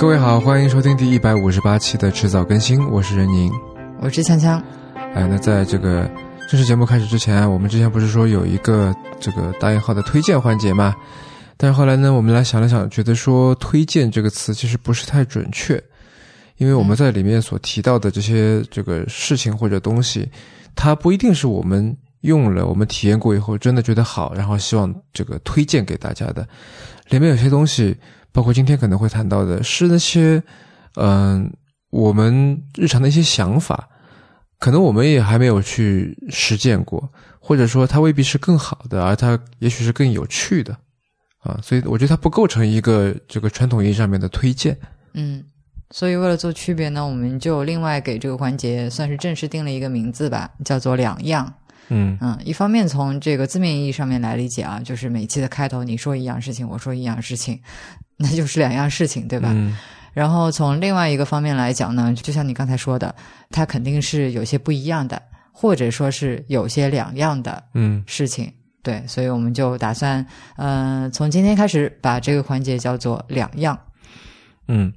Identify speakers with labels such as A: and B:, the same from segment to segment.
A: 各位好，欢迎收听第一百五十八期的迟早更新，我是任宁，
B: 我是锵锵。
A: 哎，那在这个正式节目开始之前，我们之前不是说有一个这个大引号的推荐环节嘛？但是后来呢，我们来想了想，觉得说“推荐”这个词其实不是太准确，因为我们在里面所提到的这些这个事情或者东西，它不一定是我们用了、我们体验过以后真的觉得好，然后希望这个推荐给大家的。里面有些东西，包括今天可能会谈到的，是那些嗯，我们日常的一些想法，可能我们也还没有去实践过，或者说它未必是更好的，而它也许是更有趣的。啊，所以我觉得它不构成一个这个传统意义上面的推荐。
B: 嗯，所以为了做区别呢，我们就另外给这个环节算是正式定了一个名字吧，叫做“两样”。
A: 嗯
B: 嗯，一方面从这个字面意义上面来理解啊，就是每期的开头你说一样事情，我说一样事情，那就是两样事情，对吧？
A: 嗯
B: 然后从另外一个方面来讲呢，就像你刚才说的，它肯定是有些不一样的，或者说是有些两样的
A: 嗯
B: 事情。对，所以我们就打算，嗯、从今天开始把这个环节叫做“两样
A: 嗯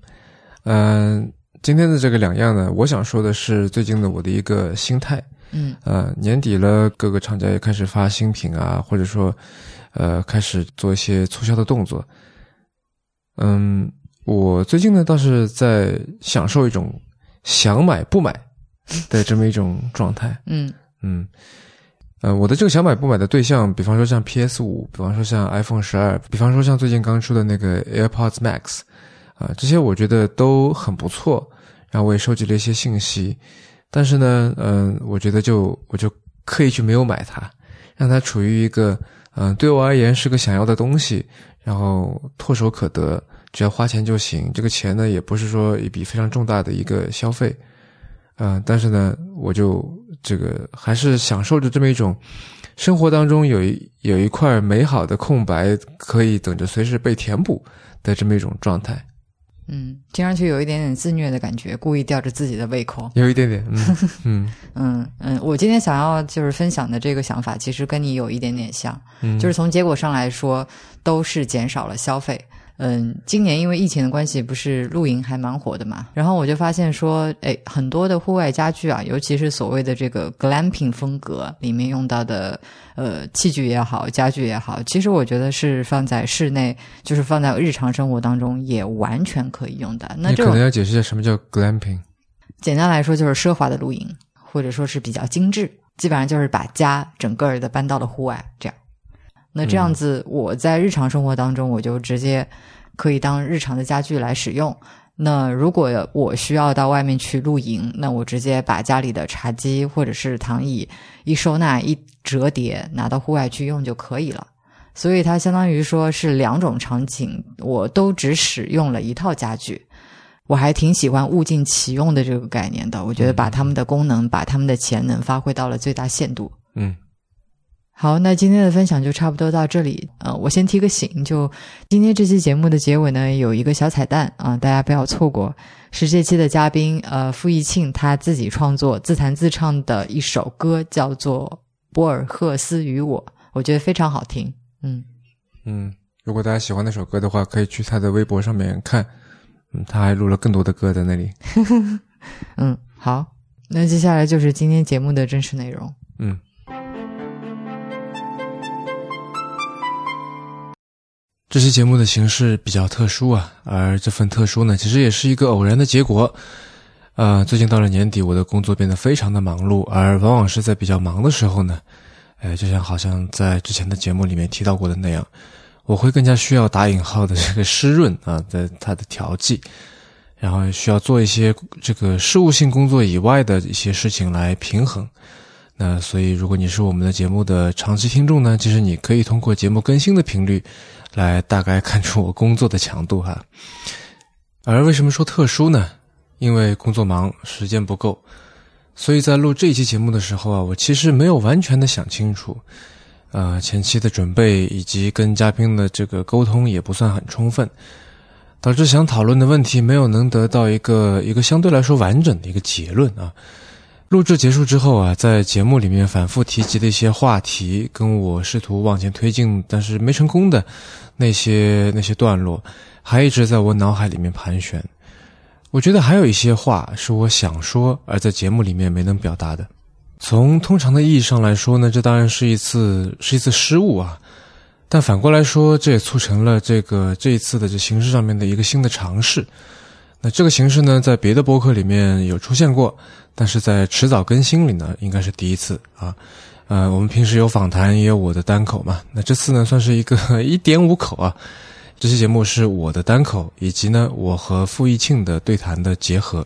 A: 嗯，今天的这个两样呢，我想说的是最近的我的一个心态。”。
B: 嗯
A: 呃，年底了，各个厂家也开始发新品啊，或者说，呃，开始做一些促销的动作。嗯，我最近呢倒是在享受一种想买不买的这么一种状态。
B: 嗯
A: 嗯，呃，我的这个想买不买的对象，比方说像 PS 五，比方说像 iPhone 十二，比方说像最近刚出的那个 AirPods Max，啊、这些我觉得都很不错。然后我也收集了一些信息，但是呢，嗯、我觉得就我就刻意去没有买它，让它处于一个嗯、对我而言是个想要的东西，然后唾手可得，只要花钱就行。这个钱呢，也不是说一笔非常重大的一个消费，嗯、但是呢，我就这个还是享受着这么一种生活当中有一有一块美好的空白，可以等着随时被填补的这么一种状态，
B: 嗯，听上去有一点点自虐的感觉，故意吊着自己的胃口。
A: 有一点点，嗯 嗯
B: 嗯嗯，我今天想要就是分享的这个想法，其实跟你有一点点像，
A: 嗯，
B: 就是从结果上来说，都是减少了消费。嗯，今年因为疫情的关系，不是露营还蛮火的嘛，然后我就发现说，哎，很多的户外家具啊，尤其是所谓的这个 glamping 风格里面用到的呃器具也好，家具也好，其实我觉得是放在室内，就是放在日常生活当中也完全可以用的。那
A: 你可能要解释一下什么叫 glamping。
B: 简单来说就是奢华的露营，或者说是比较精致，基本上就是把家整个儿的搬到了户外，这样。那这样子，我在日常生活当中，我就直接可以当日常的家具来使用。那如果我需要到外面去露营，那我直接把家里的茶几或者是躺椅一收纳一折叠，拿到户外去用就可以了。所以它相当于说是两种场景，我都只使用了一套家具。我还挺喜欢物尽其用的这个概念的，我觉得把他们的功能、把他们的潜能发挥到了最大限度。
A: 嗯
B: 好，那今天的分享就差不多到这里。呃，我先提个醒，就今天这期节目的结尾呢，有一个小彩蛋啊、大家不要错过，是这期的嘉宾呃傅艺庆他自己创作、自弹自唱的一首歌，叫做《博尔赫斯与我》，我觉得非常好听。嗯，
A: 嗯，如果大家喜欢那首歌的话，可以去他的微博上面看。嗯，他还录了更多的歌在那里。
B: 嗯，好，那接下来就是今天节目的正式内容。
A: 嗯。这期节目的形式比较特殊啊，而这份特殊呢，其实也是一个偶然的结果。呃，最近到了年底，我的工作变得非常的忙碌，而往往是在比较忙的时候呢，呃，就像好像在之前的节目里面提到过的那样，我会更加需要打引号的这个湿润啊的它的调剂，然后需要做一些这个事务性工作以外的一些事情来平衡。那所以，如果你是我们的节目的长期听众呢，其实你可以通过节目更新的频率，来大概看出我工作的强度哈。而为什么说特殊呢？因为工作忙，时间不够，所以在录这一期节目的时候啊，我其实没有完全的想清楚，呃，前期的准备以及跟嘉宾的这个沟通也不算很充分，导致想讨论的问题没有能得到一个一个相对来说完整的一个结论啊。录制结束之后啊，在节目里面反复提及的一些话题，跟我试图往前推进但是没成功的那些那些段落，还一直在我脑海里面盘旋。我觉得还有一些话是我想说而在节目里面没能表达的。从通常的意义上来说呢，这当然是一次是一次失误啊。但反过来说，这也促成了这个这一次的这形式上面的一个新的尝试。那这个形式呢，在别的播客里面有出现过，但是在迟早更新里呢，应该是第一次啊。呃，我们平时有访谈，也有我的单口嘛。那这次呢，算是一个 一点五口啊。这期节目是我的单口，以及呢，我和傅艺庆的对谈的结合。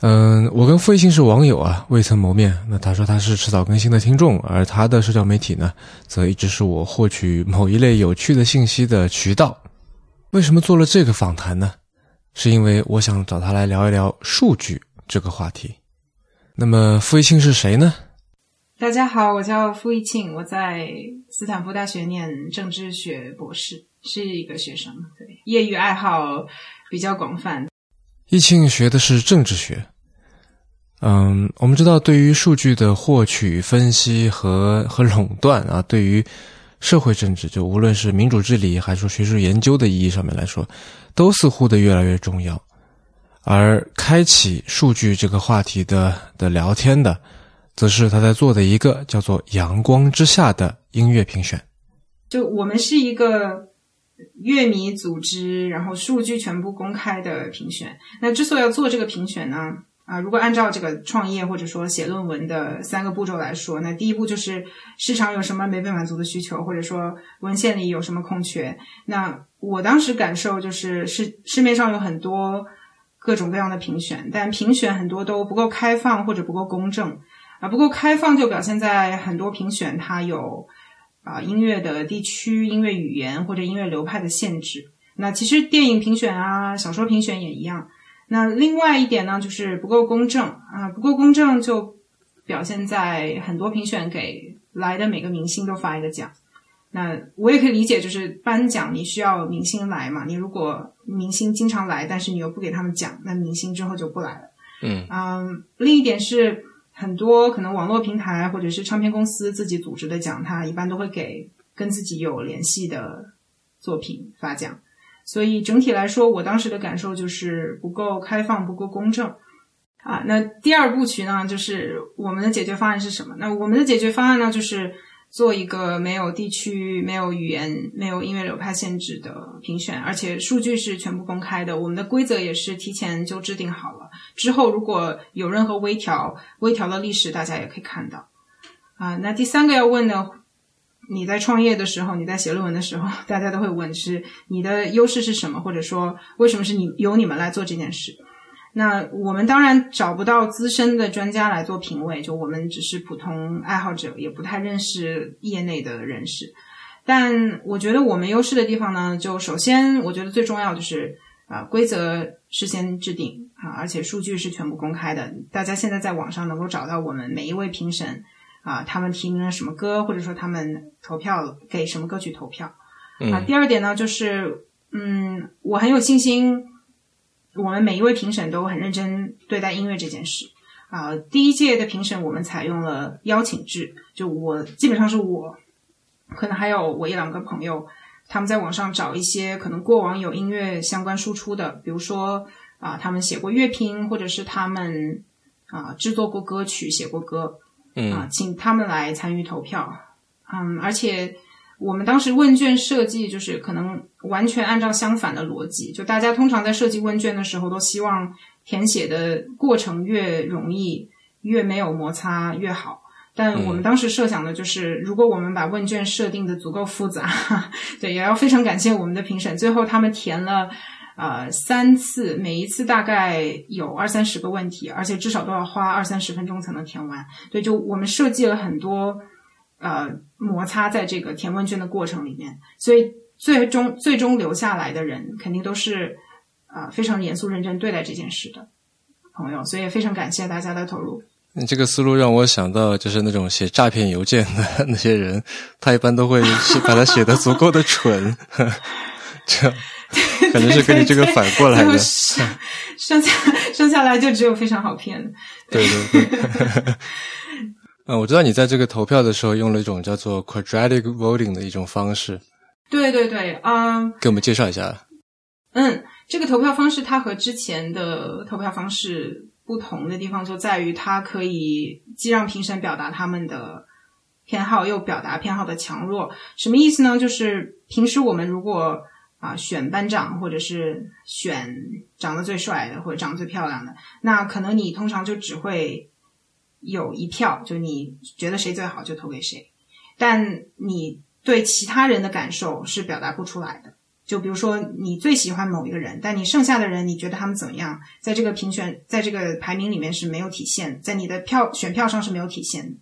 A: 嗯，我跟傅艺庆是网友啊，未曾谋面。那他说他是迟早更新的听众，而他的社交媒体呢，则一直是我获取某一类有趣的信息的渠道。为什么做了这个访谈呢？是因为我想找他来聊一聊数据这个话题。那么傅艺庆是谁呢？
C: 大家好，我叫傅艺庆，我在斯坦福大学念政治学博士，是一个学生，对，业余爱好比较广泛。
A: 易庆学的是政治学。嗯，我们知道，对于数据的获取、分析和和垄断啊，对于社会政治，就无论是民主治理还是说学术研究的意义上面来说，都似乎的越来越重要。而开启数据这个话题的的聊天的，则是他在做的一个叫做“阳光之下”的音乐评选。
C: 就我们是一个乐迷组织，然后数据全部公开的评选。那之所以要做这个评选呢？啊，如果按照这个创业或者说写论文的三个步骤来说，那第一步就是市场有什么没被满足的需求，或者说文献里有什么空缺。那我当时感受就是市市面上有很多各种各样的评选，但评选很多都不够开放或者不够公正啊。不够开放就表现在很多评选它有啊音乐的地区、音乐语言或者音乐流派的限制。那其实电影评选啊、小说评选也一样。那另外一点呢，就是不够公正啊，不够公正就表现在很多评选给来的每个明星都发一个奖。那我也可以理解，就是颁奖你需要明星来嘛，你如果明星经常来，但是你又不给他们奖，那明星之后就不来了。
A: 嗯
C: 嗯，另一点是很多可能网络平台或者是唱片公司自己组织的奖，他一般都会给跟自己有联系的作品发奖。所以整体来说，我当时的感受就是不够开放、不够公正啊。那第二部曲呢，就是我们的解决方案是什么？那我们的解决方案呢，就是做一个没有地区、没有语言、没有音乐流派限制的评选，而且数据是全部公开的。我们的规则也是提前就制定好了，之后如果有任何微调，微调的历史大家也可以看到啊。那第三个要问的。你在创业的时候，你在写论文的时候，大家都会问是你的优势是什么，或者说为什么是你由你们来做这件事？那我们当然找不到资深的专家来做评委，就我们只是普通爱好者，也不太认识业内的人士。但我觉得我们优势的地方呢，就首先我觉得最重要就是啊，规则事先制定啊，而且数据是全部公开的，大家现在在网上能够找到我们每一位评审。啊，他们提名了什么歌，或者说他们投票给什么歌曲投票？啊，第二点呢，就是嗯，我很有信心，我们每一位评审都很认真对待音乐这件事。啊，第一届的评审我们采用了邀请制，就我基本上是我，可能还有我一两个朋友，他们在网上找一些可能过往有音乐相关输出的，比如说啊，他们写过乐评，或者是他们啊制作过歌曲，写过歌。嗯啊，请他们来参与投票。嗯，而且我们当时问卷设计就是可能完全按照相反的逻辑，就大家通常在设计问卷的时候都希望填写的过程越容易、越没有摩擦越好。但我们当时设想的就是，如果我们把问卷设定的足够复杂，对，也要非常感谢我们的评审，最后他们填了。呃，三次，每一次大概有二三十个问题，而且至少都要花二三十分钟才能填完。对，就我们设计了很多呃摩擦在这个填问卷的过程里面，所以最终最终留下来的人肯定都是啊非常严肃认真对待这件事的朋友，所以也非常感谢大家的投入。
A: 你这个思路让我想到，就是那种写诈骗邮件的 那些人，他一般都会把它写的足够的蠢，这样。可能是跟你这个反过来的，
C: 剩下剩下来就只有非常好骗的。
A: 对对对。嗯，我知道你在这个投票的时候用了一种叫做 quadratic voting 的一种方式。
C: 对对对，嗯。
A: 给我们介绍一下。
C: 嗯，这个投票方式它和之前的投票方式不同的地方就在于，它可以既让评审表达他们的偏好，又表达偏好的强弱。什么意思呢？就是平时我们如果啊选班长，或者是选长得最帅的，或者长得最漂亮的，那可能你通常就只会有一票，就你觉得谁最好就投给谁，但你对其他人的感受是表达不出来的。就比如说，你最喜欢某一个人，但你剩下的人，你觉得他们怎么样？在这个评选，在这个排名里面是没有体现，在你的票选票上是没有体现的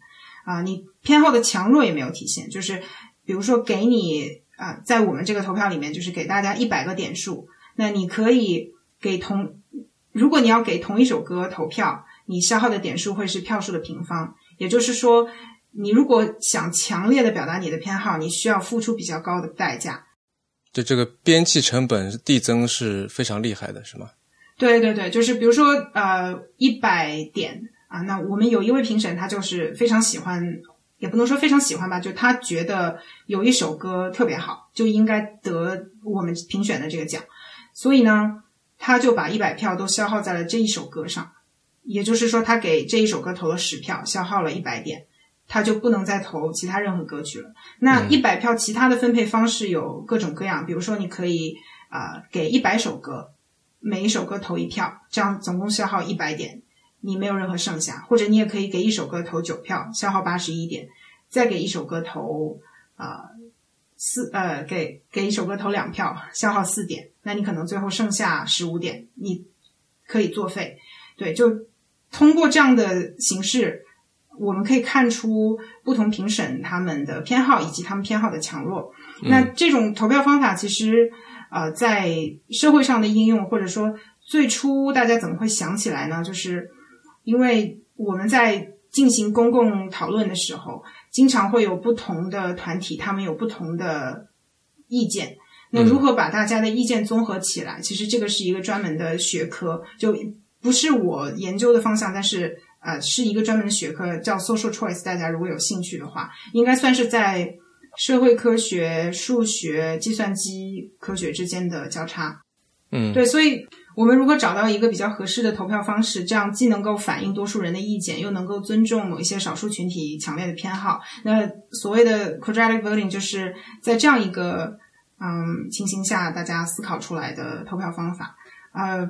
C: 啊。你偏好的强弱也没有体现。就是比如说，给你啊，在我们这个投票里面，就是给大家一百个点数，那你可以给同，如果你要给同一首歌投票，你消耗的点数会是票数的平方。也就是说，你如果想强烈的表达你的偏好，你需要付出比较高的代价。
A: 就这个边际成本递增是非常厉害的，是吗？
C: 对对对，就是比如说呃一百点啊，那我们有一位评审，他就是非常喜欢，也不能说非常喜欢吧，就他觉得有一首歌特别好，就应该得我们评选的这个奖，所以呢，他就把一百票都消耗在了这一首歌上，也就是说，他给这一首歌投了十票，消耗了一百点。他就不能再投其他任何歌曲了。那一百票其他的分配方式有各种各样，比如说你可以啊给一百首歌，每一首歌投一票，这样总共消耗一百点，你没有任何剩下。或者你也可以给一首歌投九票，消耗八十一点，再给一首歌投啊四呃给给一首歌投两票，消耗四点，那你可能最后剩下十五点，你可以作废。对，就通过这样的形式。我们可以看出不同评审他们的偏好以及他们偏好的强弱。那这种投票方法其实，呃，在社会上的应用，或者说最初大家怎么会想起来呢？就是因为我们在进行公共讨论的时候，经常会有不同的团体，他们有不同的意见。那如何把大家的意见综合起来？其实这个是一个专门的学科，就不是我研究的方向，但是。呃，是一个专门的学科，叫 social choice。大家如果有兴趣的话，应该算是在社会科学、数学、计算机科学之间的交叉。
A: 嗯，
C: 对，所以我们如果找到一个比较合适的投票方式，这样既能够反映多数人的意见，又能够尊重某一些少数群体强烈的偏好。那所谓的 quadratic voting 就是在这样一个嗯情形下，大家思考出来的投票方法。呃。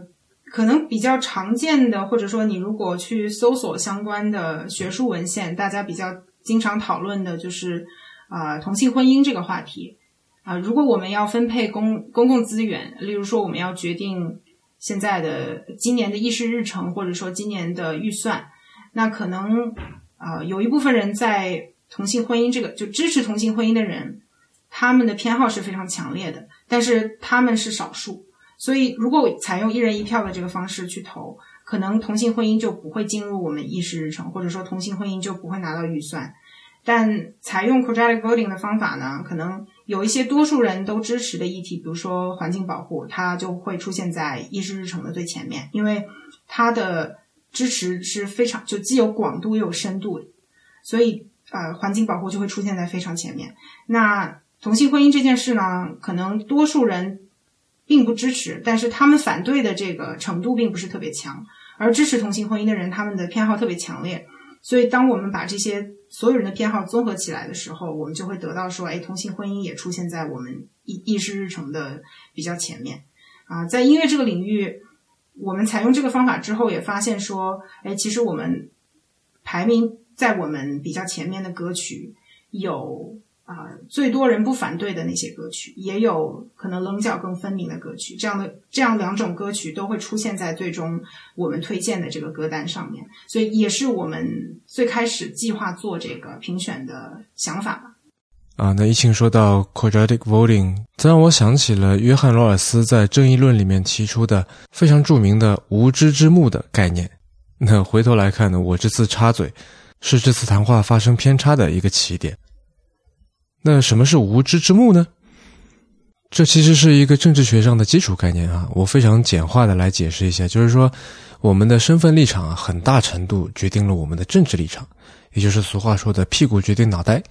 C: 可能比较常见的，或者说你如果去搜索相关的学术文献，大家比较经常讨论的就是啊同性婚姻这个话题啊。如果我们要分配公公共资源，例如说我们要决定现在的今年的议事日程，或者说今年的预算，那可能啊有一部分人在同性婚姻这个就支持同性婚姻的人，他们的偏好是非常强烈的，但是他们是少数。所以，如果采用一人一票的这个方式去投，可能同性婚姻就不会进入我们议事日程，或者说同性婚姻就不会拿到预算。但采用 quadratic voting 的方法呢，可能有一些多数人都支持的议题，比如说环境保护，它就会出现在议事日程的最前面，因为它的支持是非常就既有广度又有深度，所以呃，环境保护就会出现在非常前面。那同性婚姻这件事呢，可能多数人。并不支持，但是他们反对的这个程度并不是特别强，而支持同性婚姻的人，他们的偏好特别强烈。所以，当我们把这些所有人的偏好综合起来的时候，我们就会得到说，哎，同性婚姻也出现在我们议议事日程的比较前面。啊，在音乐这个领域，我们采用这个方法之后，也发现说，哎，其实我们排名在我们比较前面的歌曲有。啊，最多人不反对的那些歌曲，也有可能棱角更分明的歌曲。这样的这样两种歌曲都会出现在最终我们推荐的这个歌单上面，所以也是我们最开始计划做这个评选的想法吧。
A: 啊，那一庆说到 quadratic voting，这让我想起了约翰罗尔斯在《正义论》里面提出的非常著名的“无知之幕”的概念。那回头来看呢，我这次插嘴是这次谈话发生偏差的一个起点。那什么是无知之幕呢？这其实是一个政治学上的基础概念啊。我非常简化的来解释一下，就是说，我们的身份立场，很大程度决定了我们的政治立场，也就是俗话说的“屁股决定脑袋”。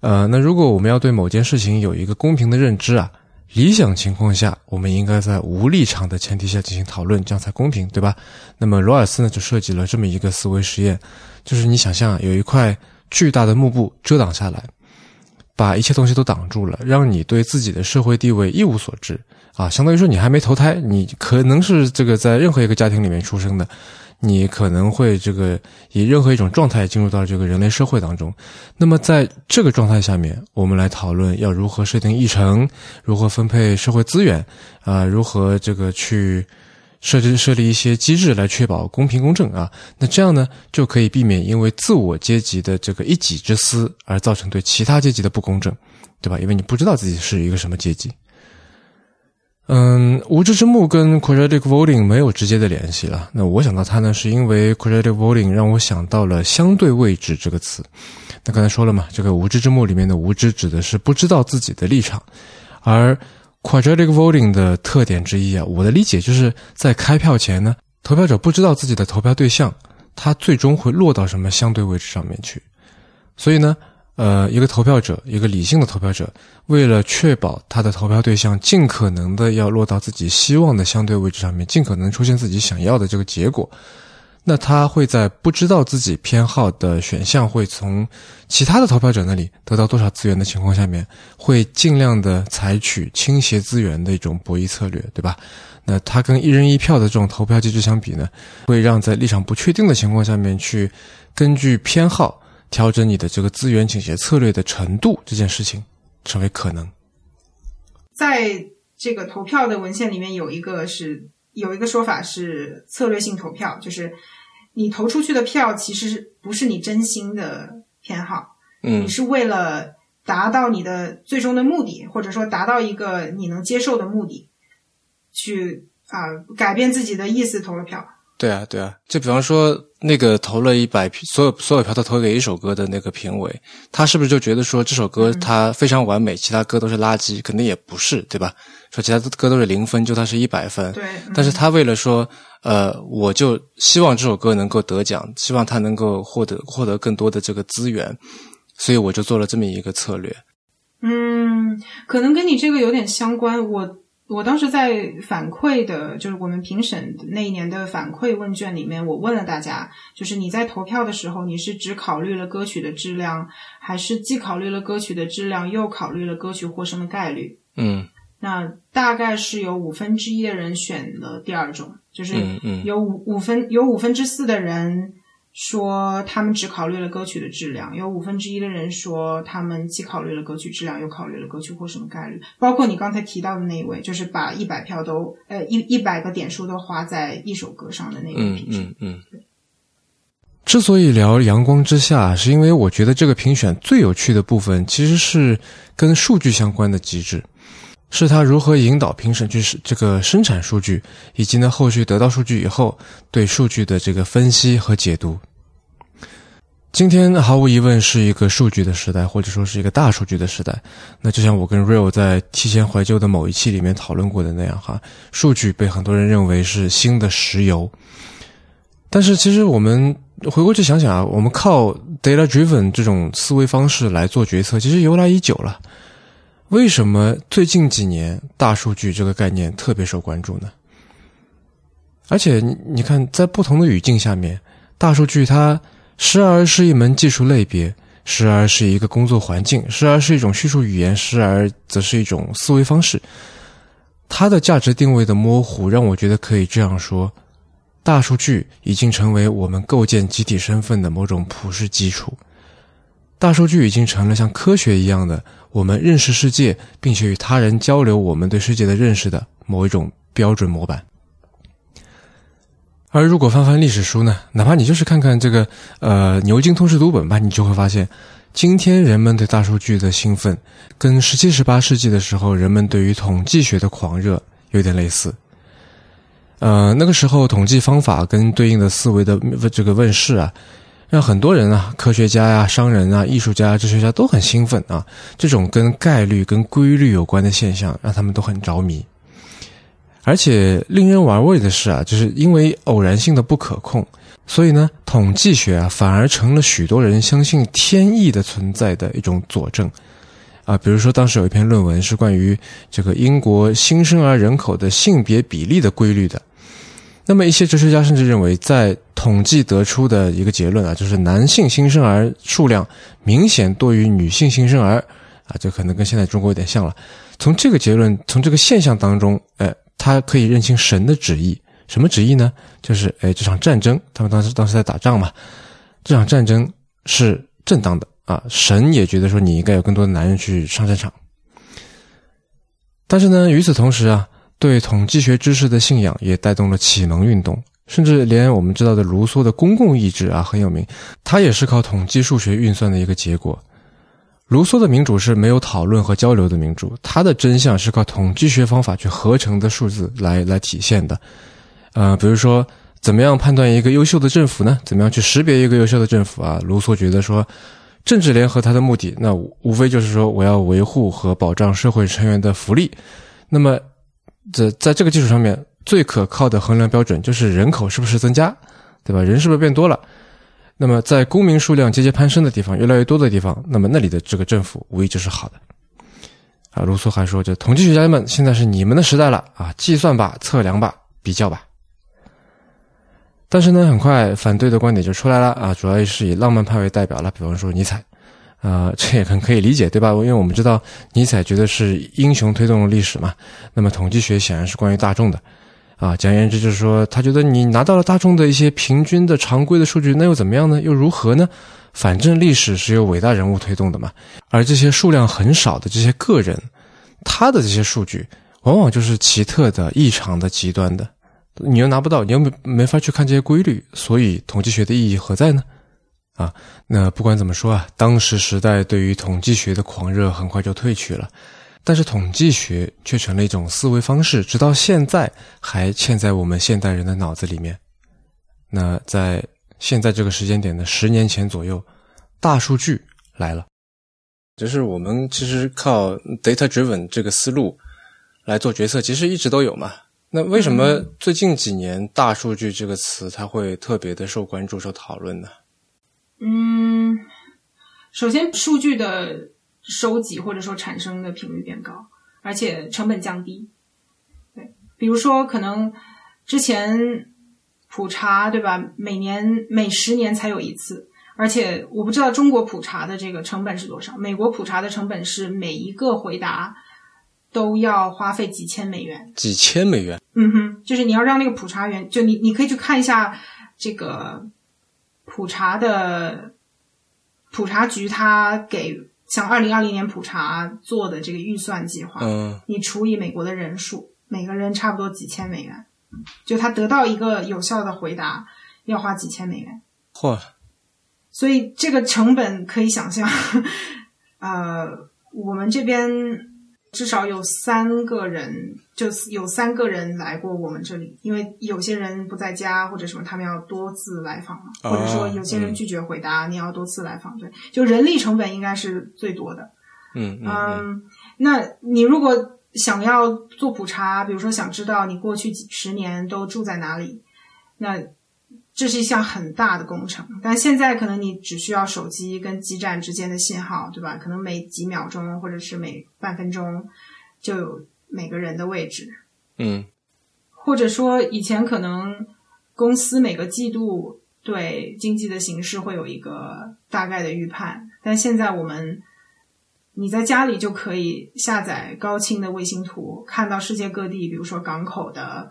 A: 呃，那如果我们要对某件事情有一个公平的认知啊，理想情况下，我们应该在无立场的前提下进行讨论，这样才公平，对吧？那么罗尔斯呢，就设计了这么一个思维实验，就是你想象有一块巨大的幕布遮挡下来，把一切东西都挡住了，让你对自己的社会地位一无所知啊，相当于说你还没投胎，你可能是这个在任何一个家庭里面出生的。你可能会这个以任何一种状态进入到这个人类社会当中，那么在这个状态下面，我们来讨论要如何设定议程，如何分配社会资源，啊，如何这个去设置设立一些机制来确保公平公正啊，那这样呢就可以避免因为自我阶级的这个一己之私而造成对其他阶级的不公正，对吧？因为你不知道自己是一个什么阶级。嗯，无知之幕跟 quadratic voting 没有直接的联系了。那我想到它呢，是因为 quadratic voting 让我想到了相对位置这个词。那刚才说了嘛，这个无知之幕里面的无知指的是不知道自己的立场，而 quadratic voting 的特点之一啊，我的理解就是在开票前呢，投票者不知道自己的投票对象，他最终会落到什么相对位置上面去，所以呢。呃，一个投票者，一个理性的投票者，为了确保他的投票对象尽可能的要落到自己希望的相对位置上面，尽可能出现自己想要的这个结果，那他会在不知道自己偏好的选项会从其他的投票者那里得到多少资源的情况下面，会尽量的采取倾斜资源的一种博弈策略，对吧？那他跟一人一票的这种投票机制相比呢，会让在立场不确定的情况下面去根据偏好。调整你的这个资源倾斜策略的程度，这件事情成为可能。
C: 在这个投票的文献里面，有一个是有一个说法是策略性投票，就是你投出去的票其实不是你真心的偏好，
A: 嗯，
C: 你是为了达到你的最终的目的，或者说达到一个你能接受的目的，去啊改变自己的意思投了票。
A: 对啊，对啊，就比方说那个投了一百票，所有所有票都投给一首歌的那个评委，他是不是就觉得说这首歌它非常完美，其他歌都是垃圾？肯定也不是，对吧？说其他歌都是零分，就他是一百分。
C: 对。
A: 但是他为了说，呃，我就希望这首歌能够得奖，希望他能够获得获得更多的这个资源，所以我就做了这么一个策略。
C: 嗯，可能跟你这个有点相关。我。我当时在反馈的，就是我们评审那一年的反馈问卷里面，我问了大家，就是你在投票的时候，你是只考虑了歌曲的质量，还是既考虑了歌曲的质量，又考虑了歌曲获胜的概率？
A: 嗯，
C: 那大概是有五分之一的人选了第二种，就是有五五分有五分之四的人。说他们只考虑了歌曲的质量，有五分之一的人说他们既考虑了歌曲质量，又考虑了歌曲获胜概率。包括你刚才提到的那一位，就是把一百票都呃一一百个点数都花在一首歌上的那位评审。
A: 嗯嗯嗯。之所以聊《阳光之下》，是因为我觉得这个评选最有趣的部分其实是跟数据相关的机制，是他如何引导评审去这个生产数据，以及呢后续得到数据以后对数据的这个分析和解读。今天毫无疑问是一个数据的时代，或者说是一个大数据的时代。那就像我跟 Real 在提前怀旧的某一期里面讨论过的那样，哈，数据被很多人认为是新的石油。但是其实我们回过去想想啊，我们靠 data driven 这种思维方式来做决策，其实由来已久了。为什么最近几年大数据这个概念特别受关注呢？而且你你看，在不同的语境下面，大数据它。时而是一门技术类别，时而是一个工作环境，时而是一种叙述语言，时而则是一种思维方式。它的价值定位的模糊，让我觉得可以这样说：大数据已经成为我们构建集体身份的某种普世基础。大数据已经成了像科学一样的，我们认识世界，并且与他人交流我们对世界的认识的某一种标准模板。而如果翻翻历史书呢，哪怕你就是看看这个呃牛津通识读本吧，你就会发现，今天人们对大数据的兴奋，跟十七、十八世纪的时候人们对于统计学的狂热有点类似。呃，那个时候统计方法跟对应的思维的这个问世啊，让很多人啊，科学家呀、商人啊、艺术家、哲学家都很兴奋啊。这种跟概率、跟规律有关的现象，让他们都很着迷。而且令人玩味的是啊，就是因为偶然性的不可控，所以呢，统计学啊反而成了许多人相信天意的存在的一种佐证。啊，比如说当时有一篇论文是关于这个英国新生儿人口的性别比例的规律的。那么一些哲学家甚至认为，在统计得出的一个结论啊，就是男性新生儿数量明显多于女性新生儿啊，这可能跟现在中国有点像了。从这个结论，从这个现象当中，哎，他可以认清神的旨意。什么旨意呢？就是哎，这场战争，他们当时当时在打仗嘛，这场战争是正当的啊。神也觉得说，你应该有更多的男人去上战场。但是呢，与此同时啊。对统计学知识的信仰也带动了启蒙运动，甚至连我们知道的卢梭的公共意志啊很有名，它也是靠统计数学运算的一个结果。卢梭的民主是没有讨论和交流的民主，它的真相是靠统计学方法去合成的数字来来体现的。呃，比如说怎么样判断一个优秀的政府呢？怎么样去识别一个优秀的政府啊？卢梭觉得说，政治联合它的目的，那无非就是说我要维护和保障社会成员的福利，那么。这在这个基础上面，最可靠的衡量标准就是人口是不是增加，对吧？人是不是变多了？那么在公民数量节节攀升的地方，越来越多的地方，那么那里的这个政府无疑就是好的。啊，卢梭还说，这统计学家们现在是你们的时代了啊，计算吧，测量吧，比较吧。但是呢，很快反对的观点就出来了啊，主要是以浪漫派为代表了，比方说尼采。啊，这也很可以理解，对吧？因为我们知道尼采觉得是英雄推动了历史嘛。那么统计学显然是关于大众的，啊，简而言之就是说，他觉得你拿到了大众的一些平均的常规的数据，那又怎么样呢？又如何呢？反正历史是由伟大人物推动的嘛。而这些数量很少的这些个人，他的这些数据往往就是奇特的、异常的、极端的，你又拿不到，你又没没法去看这些规律，所以统计学的意义何在呢？啊，那不管怎么说啊，当时时代对于统计学的狂热很快就褪去了，但是统计学却成了一种思维方式，直到现在还嵌在我们现代人的脑子里面。那在现在这个时间点的十年前左右，大数据来了，就是我们其实靠 data driven 这个思路来做决策，其实一直都有嘛。那为什么最近几年大数据这个词它会特别的受关注、受讨论呢？
C: 嗯，首先数据的收集或者说产生的频率变高，而且成本降低。对，比如说可能之前普查对吧，每年每十年才有一次，而且我不知道中国普查的这个成本是多少。美国普查的成本是每一个回答都要花费几千美元，
A: 几千美元。
C: 嗯哼，就是你要让那个普查员，就你你可以去看一下这个。普查的普查局，他给像二零二零年普查做的这个预算计划，
A: 嗯，
C: 你除以美国的人数，每个人差不多几千美元，就他得到一个有效的回答要花几千美元。
A: 嚯！
C: 所以这个成本可以想象，呃，我们这边。至少有三个人，就有三个人来过我们这里，因为有些人不在家或者什么，他们要多次来访嘛，或者说有些人拒绝回答，你要多次来访，对，就人力成本应该是最多的。
A: 嗯嗯，
C: 那你如果想要做普查，比如说想知道你过去几十年都住在哪里，那。这是一项很大的工程，但现在可能你只需要手机跟基站之间的信号，对吧？可能每几秒钟或者是每半分钟就有每个人的位置。
A: 嗯，
C: 或者说以前可能公司每个季度对经济的形势会有一个大概的预判，但现在我们你在家里就可以下载高清的卫星图，看到世界各地，比如说港口的。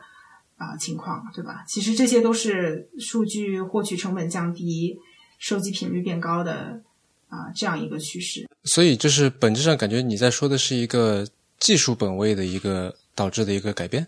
C: 啊，情况对吧？其实这些都是数据获取成本降低、收集频率变高的啊，这样一个趋势。
A: 所以，就是本质上感觉你在说的是一个技术本位的一个导致的一个改变。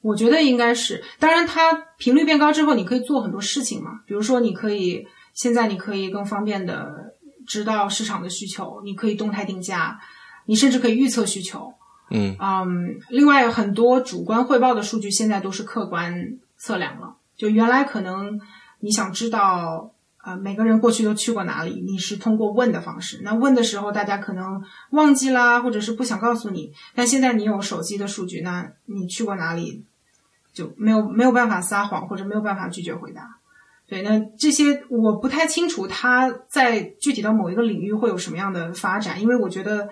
C: 我觉得应该是，当然它频率变高之后，你可以做很多事情嘛。比如说，你可以现在你可以更方便的知道市场的需求，你可以动态定价，你甚至可以预测需求。
A: 嗯
C: 嗯，另外很多主观汇报的数据现在都是客观测量了。就原来可能你想知道，呃，每个人过去都去过哪里，你是通过问的方式。那问的时候，大家可能忘记啦，或者是不想告诉你。但现在你有手机的数据，那你去过哪里就没有没有办法撒谎，或者没有办法拒绝回答。对，那这些我不太清楚，它在具体到某一个领域会有什么样的发展，因为我觉得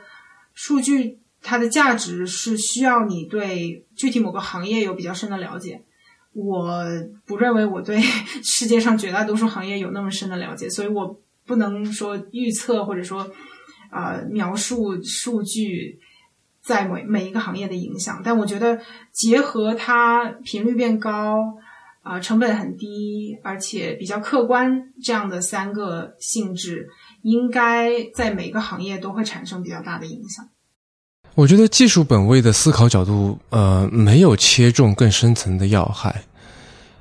C: 数据它的价值是需要你对具体某个行业有比较深的了解。我不认为我对 世界上绝大多数行业有那么深的了解，所以我不能说预测或者说啊、描述数据在每每一个行业的影响。但我觉得结合它频率变高。啊、成本很低，而且比较客观，这样的三个性质，应该在每个行业都会产生比较大的影响。
A: 我觉得技术本位的思考角度，呃，没有切中更深层的要害。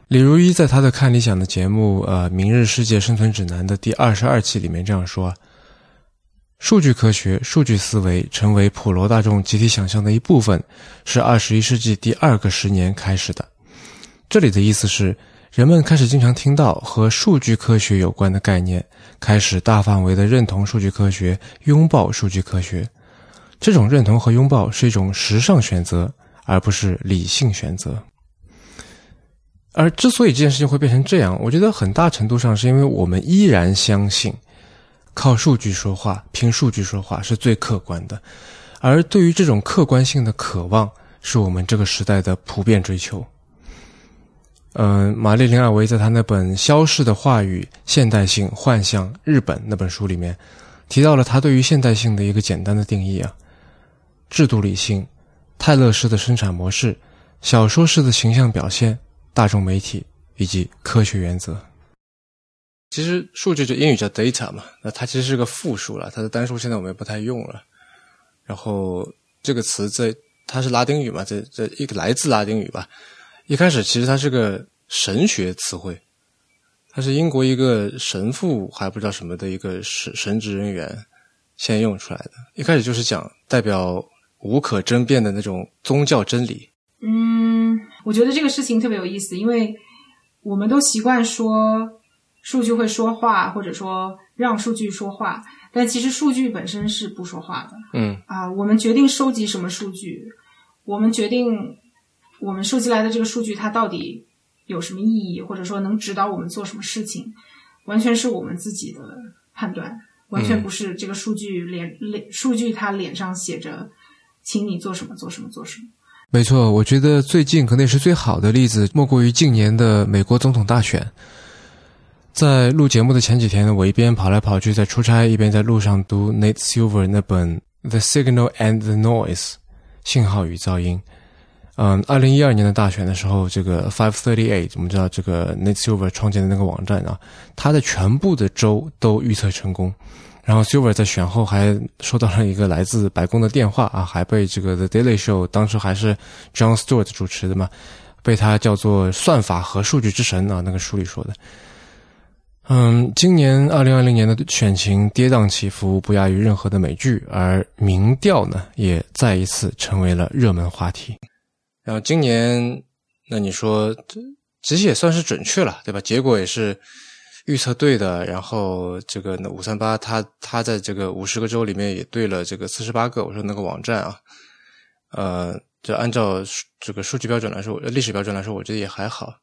A: 李如一在他的看理想的节目《呃明日世界生存指南》的第二十二期里面这样说：数据科学、数据思维成为普罗大众集体想象的一部分，是二十一世纪第二个十年开始的。这里的意思是，人们开始经常听到和数据科学有关的概念，开始大范围的认同数据科学，拥抱数据科学。这种认同和拥抱是一种时尚选择，而不是理性选择。而之所以这件事情会变成这样，我觉得很大程度上是因为我们依然相信，靠数据说话、凭数据说话是最客观的，而对于这种客观性的渴望，是我们这个时代的普遍追求。嗯、玛丽琳·艾维在他那本《消逝的话语：现代性、幻象、日本》那本书里面，提到了他对于现代性的一个简单的定义啊：制度理性、泰勒式的生产模式、小说式的形象表现、大众媒体以及科学原则。其实数据就英语叫 data 嘛，那它其实是个复数了，它的单数现在我们也不太用了。然后这个词在它是拉丁语嘛，这这一个来自拉丁语吧。一开始其实它是个神学词汇，它是英国一个神父还不知道什么的一个神神职人员先用出来的。一开始就是讲代表无可争辩的那种宗教真理。
C: 嗯，我觉得这个事情特别有意思，因为我们都习惯说数据会说话，或者说让数据说话，但其实数据本身是不说话的。
A: 嗯
C: 啊，我们决定收集什么数据，我们决定我们收集来的这个数据它到底有什么意义，或者说能指导我们做什么事情，完全是我们自己的判断，完全不是这个数据脸脸数据它脸上写着，请你做什么做什么做什么。
A: 没错，我觉得最近可能也是最好的例子，莫过于近年的美国总统大选。在录节目的前几天呢，我一边跑来跑去在出差，一边在路上读 Nate Silver 那本《The Signal and the Noise》信号与噪音。嗯，二零一二年的大选的时候，这个 Five Thirty Eight，我们知道这个 Nate Silver 创建的那个网站啊，它的全部的州都预测成功。然后 Silver 在选后还收到了一个来自白宫的电话啊，还被这个 The Daily Show 当时还是 John Stewart 主持的嘛，被他叫做算法和数据之神啊，那个书里说的。嗯，今年二零二零年的选情跌宕起伏，不亚于任何的美剧，而民调呢，也再一次成为了热门话题。然后今年，那你说这其实也算是准确了，对吧？结果也是预测对的。然后这个五三八，他他在这个五十个州里面也对了这个四十八个。我说那个网站啊，呃，就按照这个数据标准来说，历史标准来说，我觉得也还好。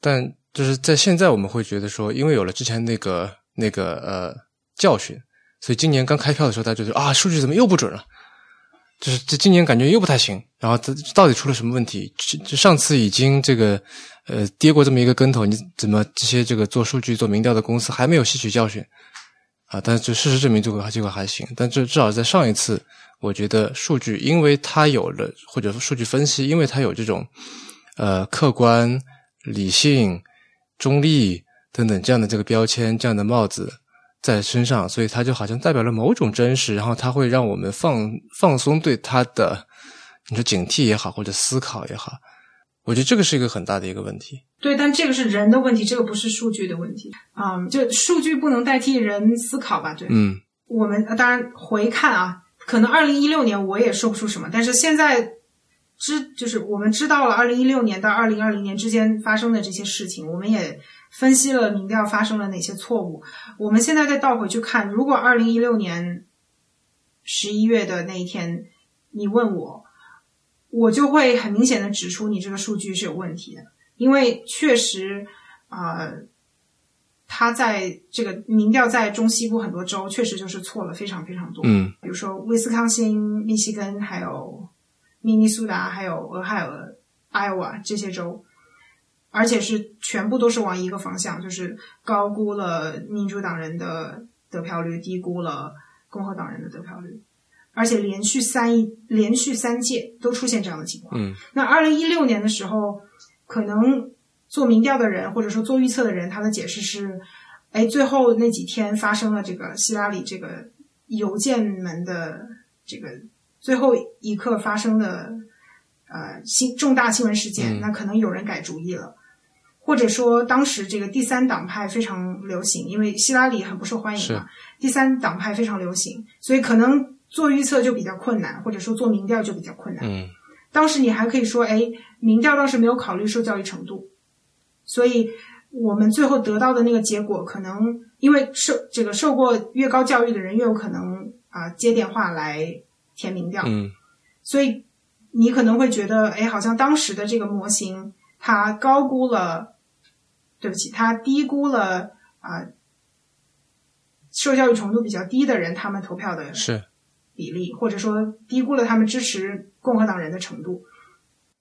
A: 但就是在现在，我们会觉得说，因为有了之前那个那个呃教训，所以今年刚开票的时候，大家就说啊，数据怎么又不准了？就是这今年感觉又不太行。然后这到底出了什么问题？这上次已经这个呃跌过这么一个跟头，你怎么这些这个做数据做民调的公司还没有吸取教训啊？但是就事实证明，这个结果还行。但这至少在上一次，我觉得数据因为它有了或者说数据分析，因为它有这种呃客观。理性、中立等等这样的这个标签、这样的帽子在身上，所以它就好像代表了某种真实，然后它会让我们放放松对它的你说警惕也好，或者思考也好，我觉得这个是一个很大的一个问题。
C: 对，但这个是人的问题，这个不是数据的问题。嗯，就数据不能代替人思考吧？对，
A: 嗯，
C: 我们当然回看啊，可能二零一六年我也说不出什么，但是现在。知就是我们知道了，二零一六年到二零二零年之间发生的这些事情，我们也分析了民调发生了哪些错误。我们现在再倒回去看，如果二零一六年十一月的那一天你问我，我就会很明显的指出你这个数据是有问题的，因为确实，啊、他在这个民调在中西部很多州确实就是错了非常非常多。
A: 嗯
C: 比如说威斯康星、密西根，还有明尼苏达，还有俄亥俄、艾奥瓦这些州，而且是全部都是往一个方向，就是高估了民主党人的得票率，低估了共和党人的得票率，而且连续三一连续三届都出现这样的情况。
A: 嗯
C: 那二零一六年的时候，可能做民调的人或者说做预测的人，他的解释是，哎，最后那几天发生了这个希拉里这个邮件门的这个最后一刻发生的呃新重大新闻事件，
A: 嗯
C: 那可能有人改主意了。或者说，当时这个第三党派非常流行，因为希拉里很不受欢迎嘛，第三党派非常流行，所以可能做预测就比较困难，或者说做民调就比较困难。
A: 嗯
C: 当时你还可以说，哎，民调当时没有考虑受教育程度，所以我们最后得到的那个结果，可能因为受这个受过越高教育的人越有可能啊、接电话来填民调，
A: 嗯
C: 所以你可能会觉得，哎，好像当时的这个模型它高估了，对不起，它低估了啊、受教育程度比较低的人他们投票的
A: 是。
C: 比例，或者说低估了他们支持共和党人的程度。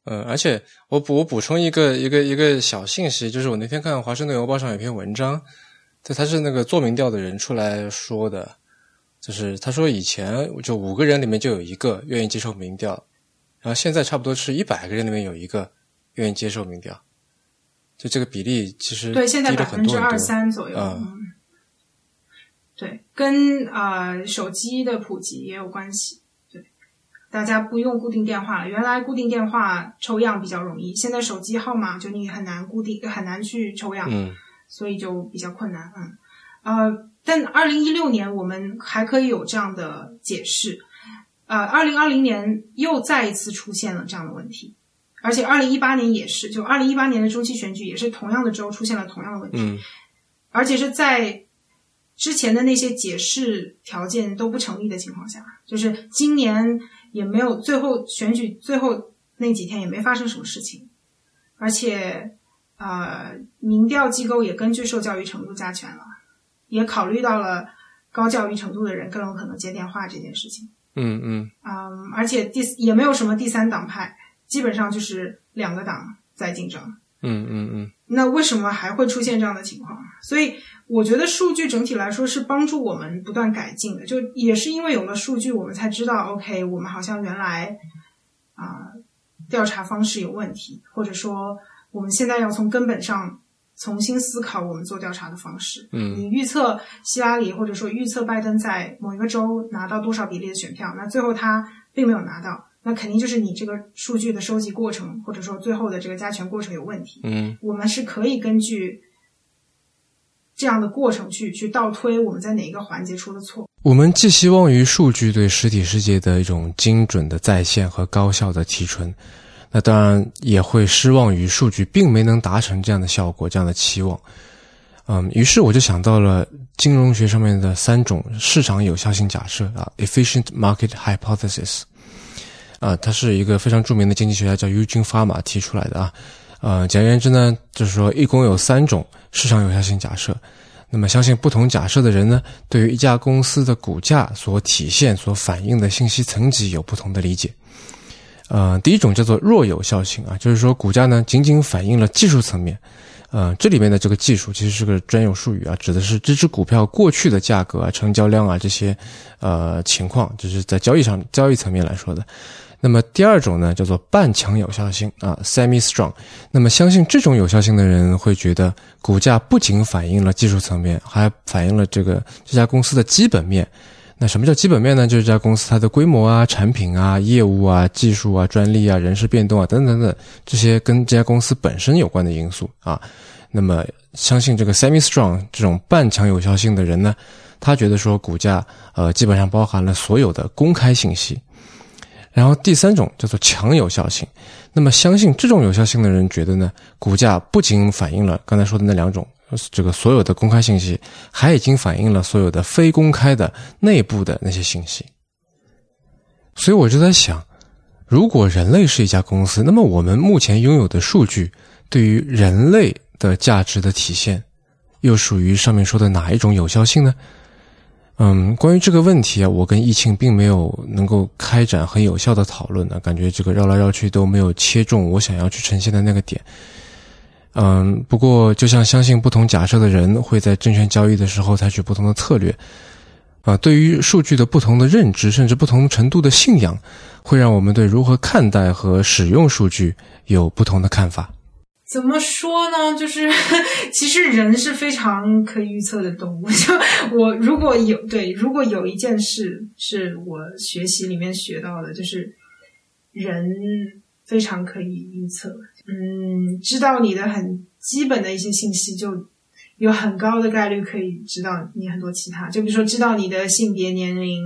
A: 嗯，而且我补我补充一个一个一个小信息，就是我那天看《华盛顿邮报》上有篇文章，对他是那个做民调的人出来说的，就是他说以前就五个人里面就有一个愿意接受民调，然后现在差不多是一百个人里面有一个愿意接受民调，就这个比例其实
C: 对，现在
A: 低
C: 百分之二。三左右。对，跟啊、呃手机的普及也有关系。对，大家不用固定电话了，原来固定电话抽样比较容易，现在手机号码就你很难固定，很难去抽样。
A: 嗯
C: 所以就比较困难。嗯，呃，但二零一六年我们还可以有这样的解释。呃，二零二零年又再一次出现了这样的问题，而且二零一八年也是，就二零一八年的中期选举也是同样的州出现了同样的问题，
A: 嗯
C: 而且是在之前的那些解释条件都不成立的情况下，就是今年也没有最后选举最后那几天也没发生什么事情，而且呃，民调机构也根据受教育程度加权了，也考虑到了高教育程度的人更有可能接电话这件事情。
A: 嗯嗯
C: 嗯，而且第也没有什么第三党派，基本上就是两个党在竞争。
A: 嗯嗯嗯
C: 那为什么还会出现这样的情况？所以我觉得数据整体来说是帮助我们不断改进的，就也是因为有了数据，我们才知道，OK，我们好像原来啊、调查方式有问题，或者说我们现在要从根本上重新思考我们做调查的方式。
A: 嗯
C: 你预测希拉里或者说预测拜登在某一个州拿到多少比例的选票，那最后他并没有拿到，那肯定就是你这个数据的收集过程或者说最后的这个加权过程有问题。
A: 嗯
C: 我们是可以根据这样的过程去去倒推我们在哪一个环节出了错。
A: 我们寄希望于数据对实体世界的一种精准的再现和高效的提纯，那当然也会失望于数据并没能达成这样的效果、这样的期望。嗯，于是我就想到了金融学上面的三种市场有效性假设啊，efficient market hypothesis。啊，它是一个非常著名的经济学家叫 Eugene Fama 提出来的啊。呃，简而言之呢，就是说一共有三种市场有效性假设。那么，相信不同假设的人呢，对于一家公司的股价所体现、所反映的信息层级有不同的理解。呃，第一种叫做弱有效性啊，就是说股价呢仅仅反映了技术层面。呃，这里面的这个技术其实是个专有术语啊，指的是这只股票过去的价格啊、成交量啊这些呃情况，就是在交易上交易层面来说的。那么第二种呢，叫做半强有效性啊，semi strong。那么相信这种有效性的人会觉得，股价不仅反映了技术层面，还反映了这个这家公司的基本面。那什么叫基本面呢？就是这家公司它的规模啊、产品啊、业务啊、技术啊、专利啊、人事变动啊等等等等这些跟这家公司本身有关的因素啊。那么相信这个 semi strong 这种半强有效性的人呢，他觉得说股价呃基本上包含了所有的公开信息。然后第三种叫做强有效性，那么相信这种有效性的人觉得呢，股价不仅反映了刚才说的那两种这个所有的公开信息，还已经反映了所有的非公开的内部的那些信息。所以我就在想，如果人类是一家公司，那么我们目前拥有的数据对于人类的价值的体现，又属于上面说的哪一种有效性呢？嗯，关于这个问题啊，我跟易庆并没有能够开展很有效的讨论呢，感觉这个绕来绕去都没有切中我想要去呈现的那个点。嗯，不过就像相信不同假设的人会在证券交易的时候采取不同的策略，啊，对于数据的不同的认知，甚至不同程度的信仰，会让我们对如何看待和使用数据有不同的看法。
C: 怎么说呢？就是 其实人是非常可以预测的动物。就我如果有对，如果有一件事是我学习里面学到的，就是人非常可以预测。嗯，知道你的很基本的一些信息，就有很高的概率可以知道你很多其他。就比如说，知道你的性别、年龄，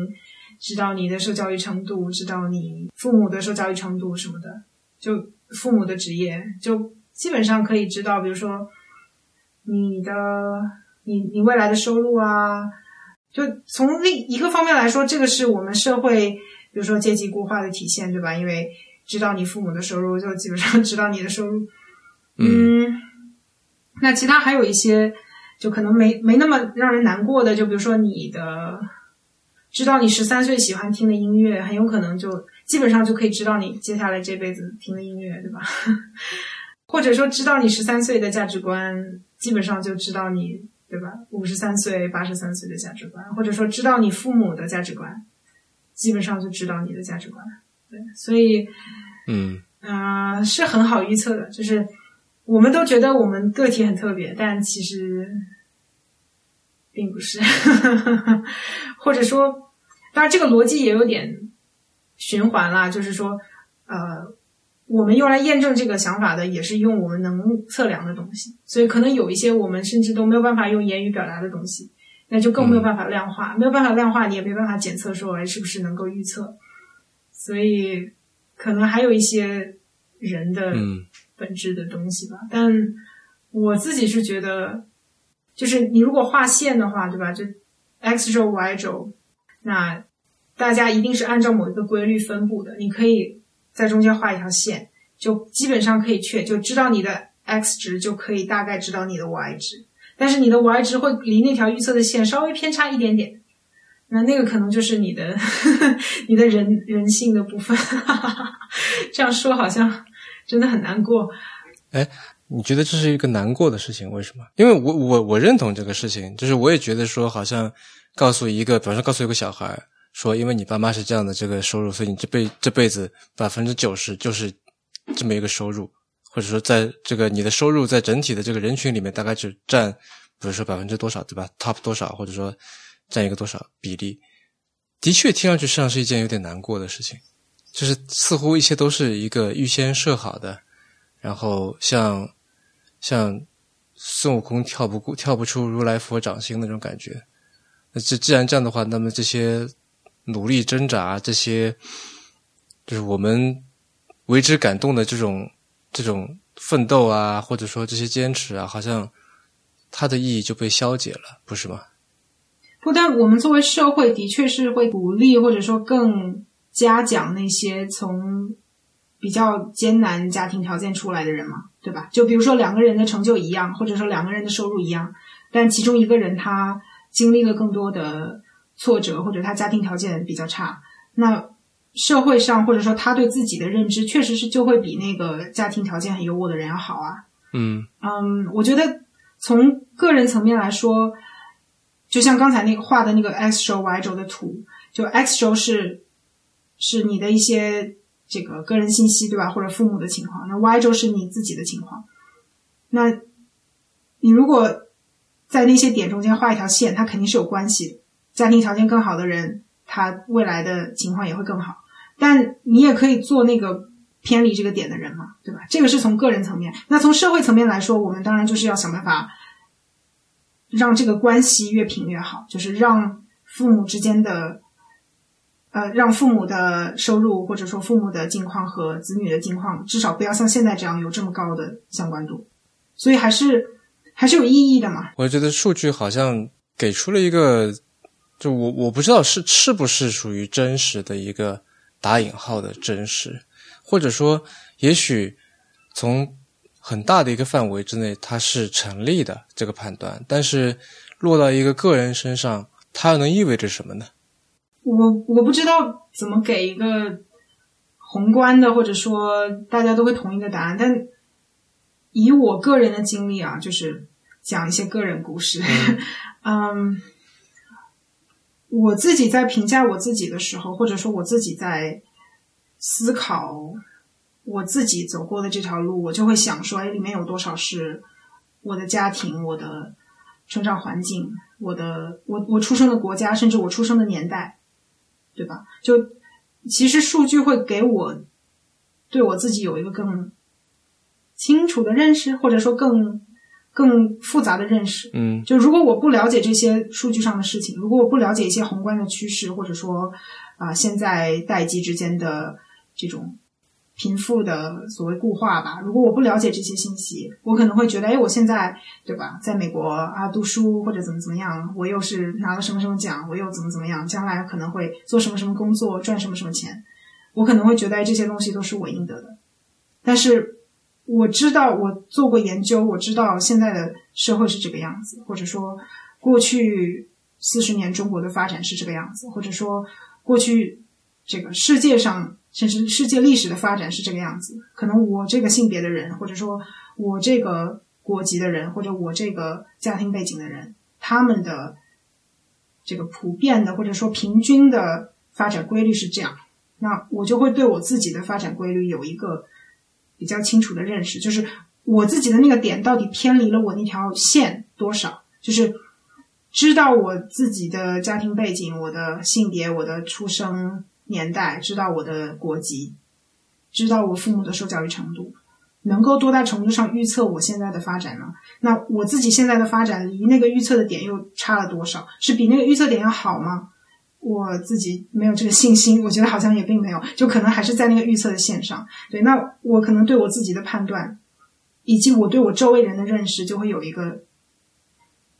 C: 知道你的受教育程度，知道你父母的受教育程度什么的，就父母的职业就。基本上可以知道，比如说你的你你未来的收入啊，就从另一个方面来说，这个是我们社会比如说阶级固化的体现，对吧？因为知道你父母的收入，就基本上知道你的收入。嗯，那其他还有一些，就可能没没那么让人难过的，就比如说你的知道你十三岁喜欢听的音乐，很有可能就基本上就可以知道你接下来这辈子听的音乐，对吧？或者说知道你十三岁的价值观，基本上就知道你对吧？五十三岁、八十三岁的价值观，或者说知道你父母的价值观，基本上就知道你的价值观。对，所以，
A: 嗯
C: 啊，是很好预测的。就是我们都觉得我们个体很特别，但其实并不是。或者说，当然这个逻辑也有点循环啦，就是说，呃。我们用来验证这个想法的，也是用我们能测量的东西，所以可能有一些我们甚至都没有办法用言语表达的东西，那就更没有办法量化，没有办法量化，你也没办法检测说，哎，是不是能够预测？所以可能还有一些人的本质的东西吧。但我自己是觉得，就是你如果画线的话，对吧？就 x 轴、y 轴，那大家一定是按照某一个规律分布的，你可以。在中间画一条线，就基本上可以确就知道你的 x 值，就可以大概知道你的 y 值。但是你的 y 值会离那条预测的线稍微偏差一点点，那那个可能就是你的 你的人人性的部分。这样说好像真的很难过。
A: 哎，你觉得这是一个难过的事情？为什么？因为我我我认同这个事情，就是我也觉得说，好像告诉一个，比方说告诉一个小孩。说，因为你爸妈是这样的这个收入，所以你这辈这辈子百分之九十就是这么一个收入，或者说在这个你的收入在整体的这个人群里面大概只占，比如说百分之多少，对吧？Top 多少，或者说占一个多少比例？的确，听上去实际上是一件有点难过的事情，就是似乎一切都是一个预先设好的，然后像像孙悟空跳不过跳不出如来佛掌心那种感觉。那这既然这样的话，那么这些。努力挣扎，这些就是我们为之感动的这种这种奋斗啊，或者说这些坚持啊，好像它的意义就被消解了，不是吗？
C: 不但我们作为社会的确是会鼓励，或者说更嘉奖那些从比较艰难家庭条件出来的人嘛，对吧？就比如说两个人的成就一样，或者说两个人的收入一样，但其中一个人他经历了更多的。挫折，或者他家庭条件比较差，那社会上或者说他对自己的认知，确实是就会比那个家庭条件很优渥的人要好啊。
A: 嗯
C: 嗯，我觉得从个人层面来说，就像刚才那个画的那个 x 轴 y 轴的图，就 x 轴是是你的一些这个个人信息，对吧？或者父母的情况，那 y 轴是你自己的情况。那你如果在那些点中间画一条线，它肯定是有关系的。家庭条件更好的人，他未来的情况也会更好。但你也可以做那个偏离这个点的人嘛，对吧？这个是从个人层面。那从社会层面来说，我们当然就是要想办法让这个关系越平越好，就是让父母之间的，呃，让父母的收入或者说父母的境况和子女的境况，至少不要像现在这样有这么高的相关度。所以还是还是有意义的嘛。
A: 我觉得数据好像给出了一个。就我我不知道是是不是属于真实的一个打引号的真实，或者说，也许从很大的一个范围之内，它是成立的这个判断，但是落到一个个人身上，它又能意味着什么呢？
C: 我我不知道怎么给一个宏观的，或者说大家都会同意的答案，但以我个人的经历啊，就是讲一些个人故事。嗯，我自己在评价我自己的时候，或者说我自己在思考我自己走过的这条路，我就会想说，哎，里面有多少是我的家庭、我的成长环境、我的我我出生的国家，甚至我出生的年代，对吧？就其实数据会给我对我自己有一个更清楚的认识，或者说更更复杂的认识。
A: 嗯
C: 就如果我不了解这些数据上的事情，如果我不了解一些宏观的趋势，或者说啊、现在代际之间的这种贫富的所谓固化吧，如果我不了解这些信息，我可能会觉得，哎，我现在对吧，在美国啊读书或者怎么怎么样，我又是拿了什么什么奖，我又怎么怎么样，将来可能会做什么什么工作，赚什么什么钱，我可能会觉得，哎，这些东西都是我应得的。但是我知道，我做过研究，我知道现在的社会是这个样子，或者说过去四十年中国的发展是这个样子，或者说过去这个世界上甚至世界历史的发展是这个样子。可能我这个性别的人，或者说我这个国籍的人，或者我这个家庭背景的人，他们的这个普遍的或者说平均的发展规律是这样，那我就会对我自己的发展规律有一个比较清楚的认识，就是我自己的那个点到底偏离了我那条线多少，就是知道我自己的家庭背景、我的性别、我的出生年代，知道我的国籍，知道我父母的受教育程度，能够多大程度上预测我现在的发展呢？那我自己现在的发展离那个预测的点又差了多少？是比那个预测点要好吗？我自己没有这个信心，我觉得好像也并没有，就可能还是在那个预测的线上。对，那我可能对我自己的判断，以及我对我周围人的认识，就会有一个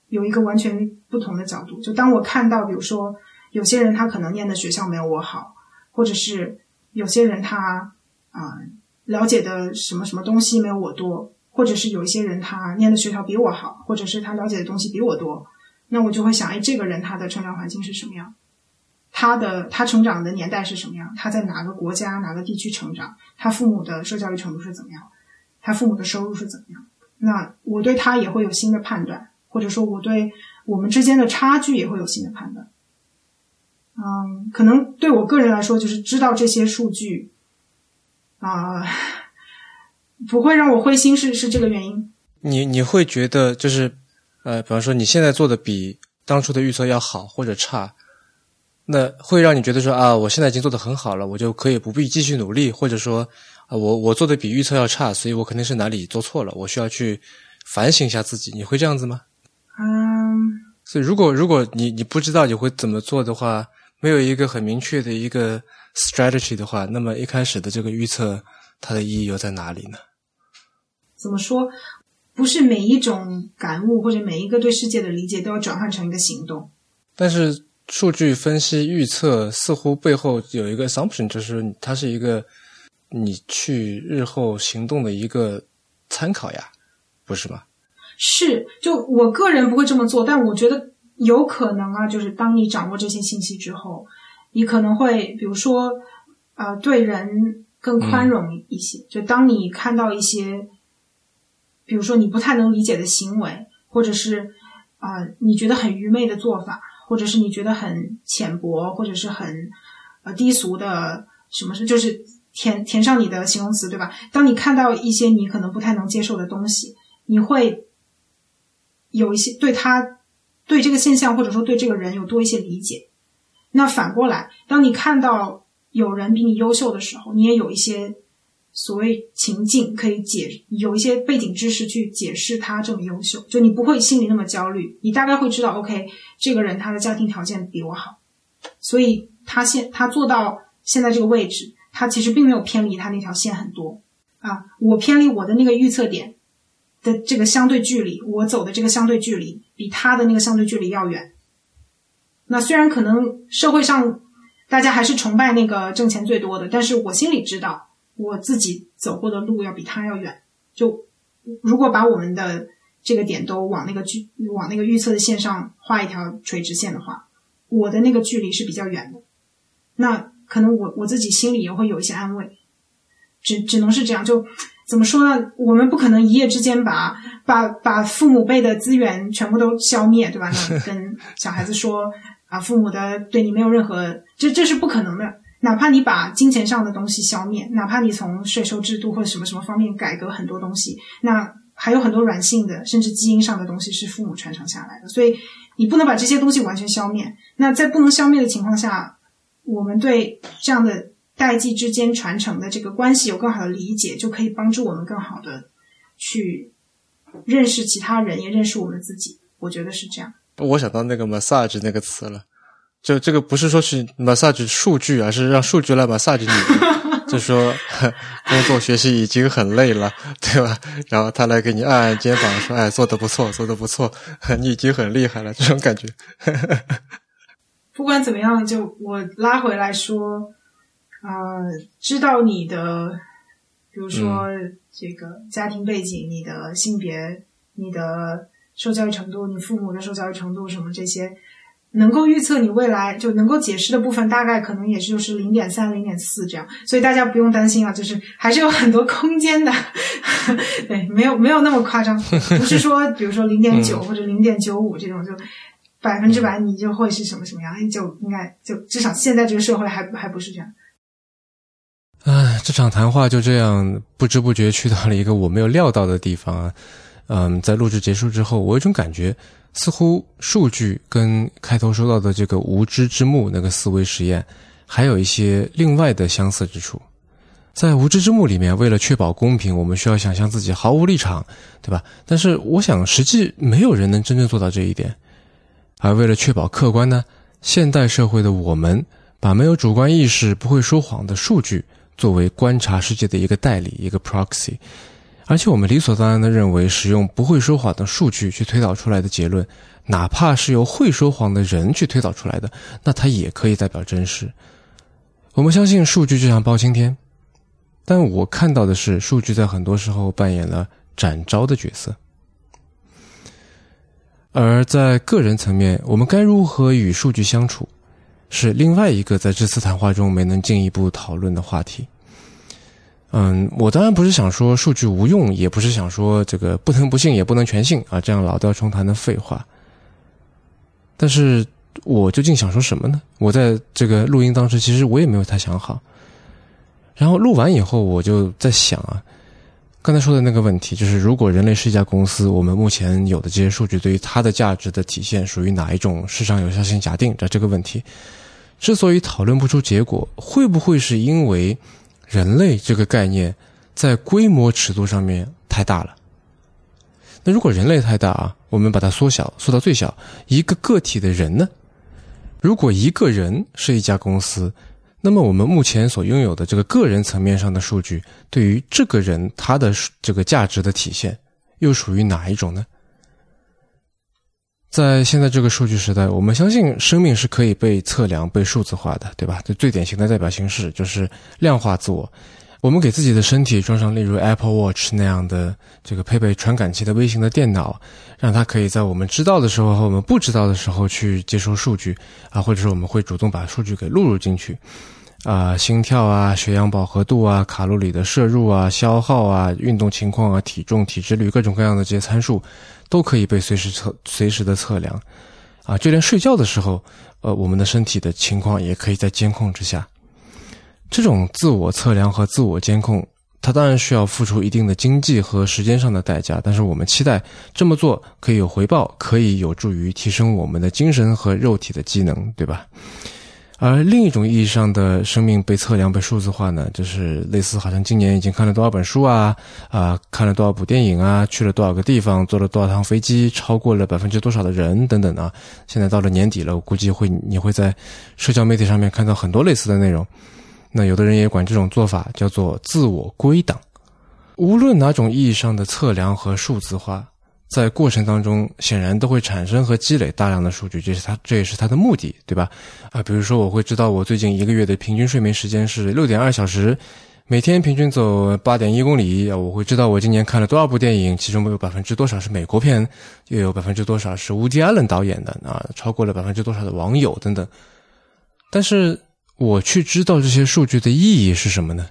C: 有一个完全不同的角度。就当我看到，比如说有些人他可能念的学校没有我好，或者是有些人他啊、了解的什么什么东西没有我多，或者是有一些人他念的学校比我好，或者是他了解的东西比我多，那我就会想，哎，这个人他的成长环境是什么样？他的他成长的年代是什么样？他在哪个国家、哪个地区成长？他父母的受教育程度是怎么样？他父母的收入是怎么样？那我对他也会有新的判断，或者说我对我们之间的差距也会有新的判断。嗯，可能对我个人来说，就是知道这些数据啊、不会让我灰心是，是这个原因。
A: 你你会觉得就是呃，比方说你现在做的比当初的预测要好或者差，那会让你觉得说啊，我现在已经做得很好了，我就可以不必继续努力，或者说啊，我我做的比预测要差，所以我肯定是哪里做错了，我需要去反省一下自己。你会这样子吗？
C: 嗯，
A: 所以如果如果你你不知道你会怎么做的话，没有一个很明确的一个 strategy 的话，那么一开始的这个预测它的意义又在哪里呢？
C: 怎么说？不是每一种感悟或者每一个对世界的理解都要转换成一个行动。
A: 但是数据分析预测似乎背后有一个 assumption，就是它是一个你去日后行动的一个参考呀，不是吗？
C: 是，就我个人不会这么做，但我觉得有可能啊，就是当你掌握这些信息之后，你可能会，比如说，呃，对人更宽容一些。就当你看到一些，比如说你不太能理解的行为，或者是啊、呃你觉得很愚昧的做法，或者是你觉得很浅薄，或者是很呃低俗的什么事，就是填填上你的形容词，对吧？当你看到一些你可能不太能接受的东西，你会有一些对他对这个现象或者说对这个人有多一些理解。那反过来，当你看到有人比你优秀的时候，你也有一些所谓情境可以解，有一些背景知识去解释他这么优秀，就你不会心里那么焦虑，你大概会知道，OK，这个人他的家庭条件比我好，所以他现他做到现在这个位置，他其实并没有偏离他那条线很多啊，我偏离我的那个预测点的这个相对距离，我走的这个相对距离比他的那个相对距离要远。那虽然可能社会上大家还是崇拜那个挣钱最多的，但是我心里知道我自己走过的路要比他要远。就如果把我们的这个点都往那个距往那个预测的线上画一条垂直线的话，我的那个距离是比较远的。那可能我我自己心里也会有一些安慰，只只能是这样。就怎么说呢？我们不可能一夜之间把把把父母辈的资源全部都消灭，对吧？那跟小孩子说啊，父母的对你没有任何，这这是不可能的。哪怕你把金钱上的东西消灭，哪怕你从税收制度或者什么什么方面改革很多东西，那还有很多软性的，甚至基因上的东西是父母传承下来的。所以你不能把这些东西完全消灭。那在不能消灭的情况下，我们对这样的代际之间传承的这个关系有更好的理解，就可以帮助我们更好的去认识其他人，也认识我们自己。我觉得是这样。
A: 我想到那个 massage 那个词了。就这个不是说是 massage 数据，而是让数据来 massage 你。就说 工作学习已经很累了，对吧？然后他来给你按按肩膀，说：“哎，做的不错，做的不错，你已经很厉害了。”这种感觉。
C: 不管怎么样，就我拉回来说，啊，知道你的，比如说这个家庭背景、你的性别、你的受教育程度、你父母的受教育程度什么这些。能够预测你未来就能够解释的部分，大概可能也就是零点三、零点四这样，所以大家不用担心啊，就是还是有很多空间的，对，没有没有那么夸张，不是说比如说零点九或者零点九五这种就百分之百你就会是什么什么样，就应该就至少现在这个社会还还不是这样。
A: 唉，这场谈话就这样不知不觉去到了一个我没有料到的地方啊，嗯，在录制结束之后，我有一种感觉。似乎数据跟开头说到的这个无知之幕那个思维实验，还有一些另外的相似之处。在无知之幕里面，为了确保公平，我们需要想象自己毫无立场，对吧？但是我想，实际没有人能真正做到这一点。而为了确保客观呢，现代社会的我们，把没有主观意识、不会说谎的数据作为观察世界的一个代理，一个 proxy。而且我们理所当然的认为，使用不会说谎的数据去推导出来的结论，哪怕是由会说谎的人去推导出来的，那它也可以代表真实。我们相信数据就像包青天，但我看到的是，数据在很多时候扮演了展昭的角色。而在个人层面，我们该如何与数据相处，是另外一个在这次谈话中没能进一步讨论的话题。嗯，我当然不是想说数据无用，也不是想说这个不能不信也不能全信啊，这样老调重弹的废话。但是我究竟想说什么呢？我在这个录音当时，其实我也没有太想好。然后录完以后，我就在想啊，刚才说的那个问题，就是如果人类是一家公司，我们目前有的这些数据对于它的价值的体现属于哪一种市场有效性假定？这这个问题，之所以讨论不出结果，会不会是因为？人类这个概念在规模尺度上面太大了。那如果人类太大啊，我们把它缩小，缩到最小，一个个体的人呢？如果一个人是一家公司，那么我们目前所拥有的这个个人层面上的数据，对于这个人他的这个价值的体现，又属于哪一种呢？在现在这个数据时代，我们相信生命是可以被测量、被数字化的，对吧？这最典型的代表形式就是量化自我。我们给自己的身体装上例如 Apple Watch 那样的这个配备传感器的微型的电脑，让它可以在我们知道的时候和我们不知道的时候去接收数据啊，或者是我们会主动把数据给录入进去啊，心跳啊、血氧饱和度啊、卡路里的摄入啊、消耗啊、运动情况啊、体重、体脂率各种各样的这些参数。都可以被随时测、随时的测量，啊，就连睡觉的时候，呃，我们的身体的情况也可以在监控之下。这种自我测量和自我监控，它当然需要付出一定的经济和时间上的代价，但是我们期待这么做可以有回报，可以有助于提升我们的精神和肉体的机能，对吧？而另一种意义上的生命被测量、被数字化呢，就是类似好像今年已经看了多少本书啊，啊，看了多少部电影啊，去了多少个地方，坐了多少趟飞机，超过了百分之多少的人等等啊。现在到了年底了，我估计会你会在社交媒体上面看到很多类似的内容。那有的人也管这种做法叫做自我归档。无论哪种意义上的测量和数字化。在过程当中，显然都会产生和积累大量的数据，这是它，这也是它的目的，对吧？啊，比如说，我会知道我最近一个月的平均睡眠时间是六点二小时，每天平均走八点一公里啊，我会知道我今年看了多少部电影，其中有百分之多少是美国片，又有百分之多少是乌迪·艾伦导演的啊，超过了百分之多少的网友等等。但是我去知道这些数据的意义是什么呢？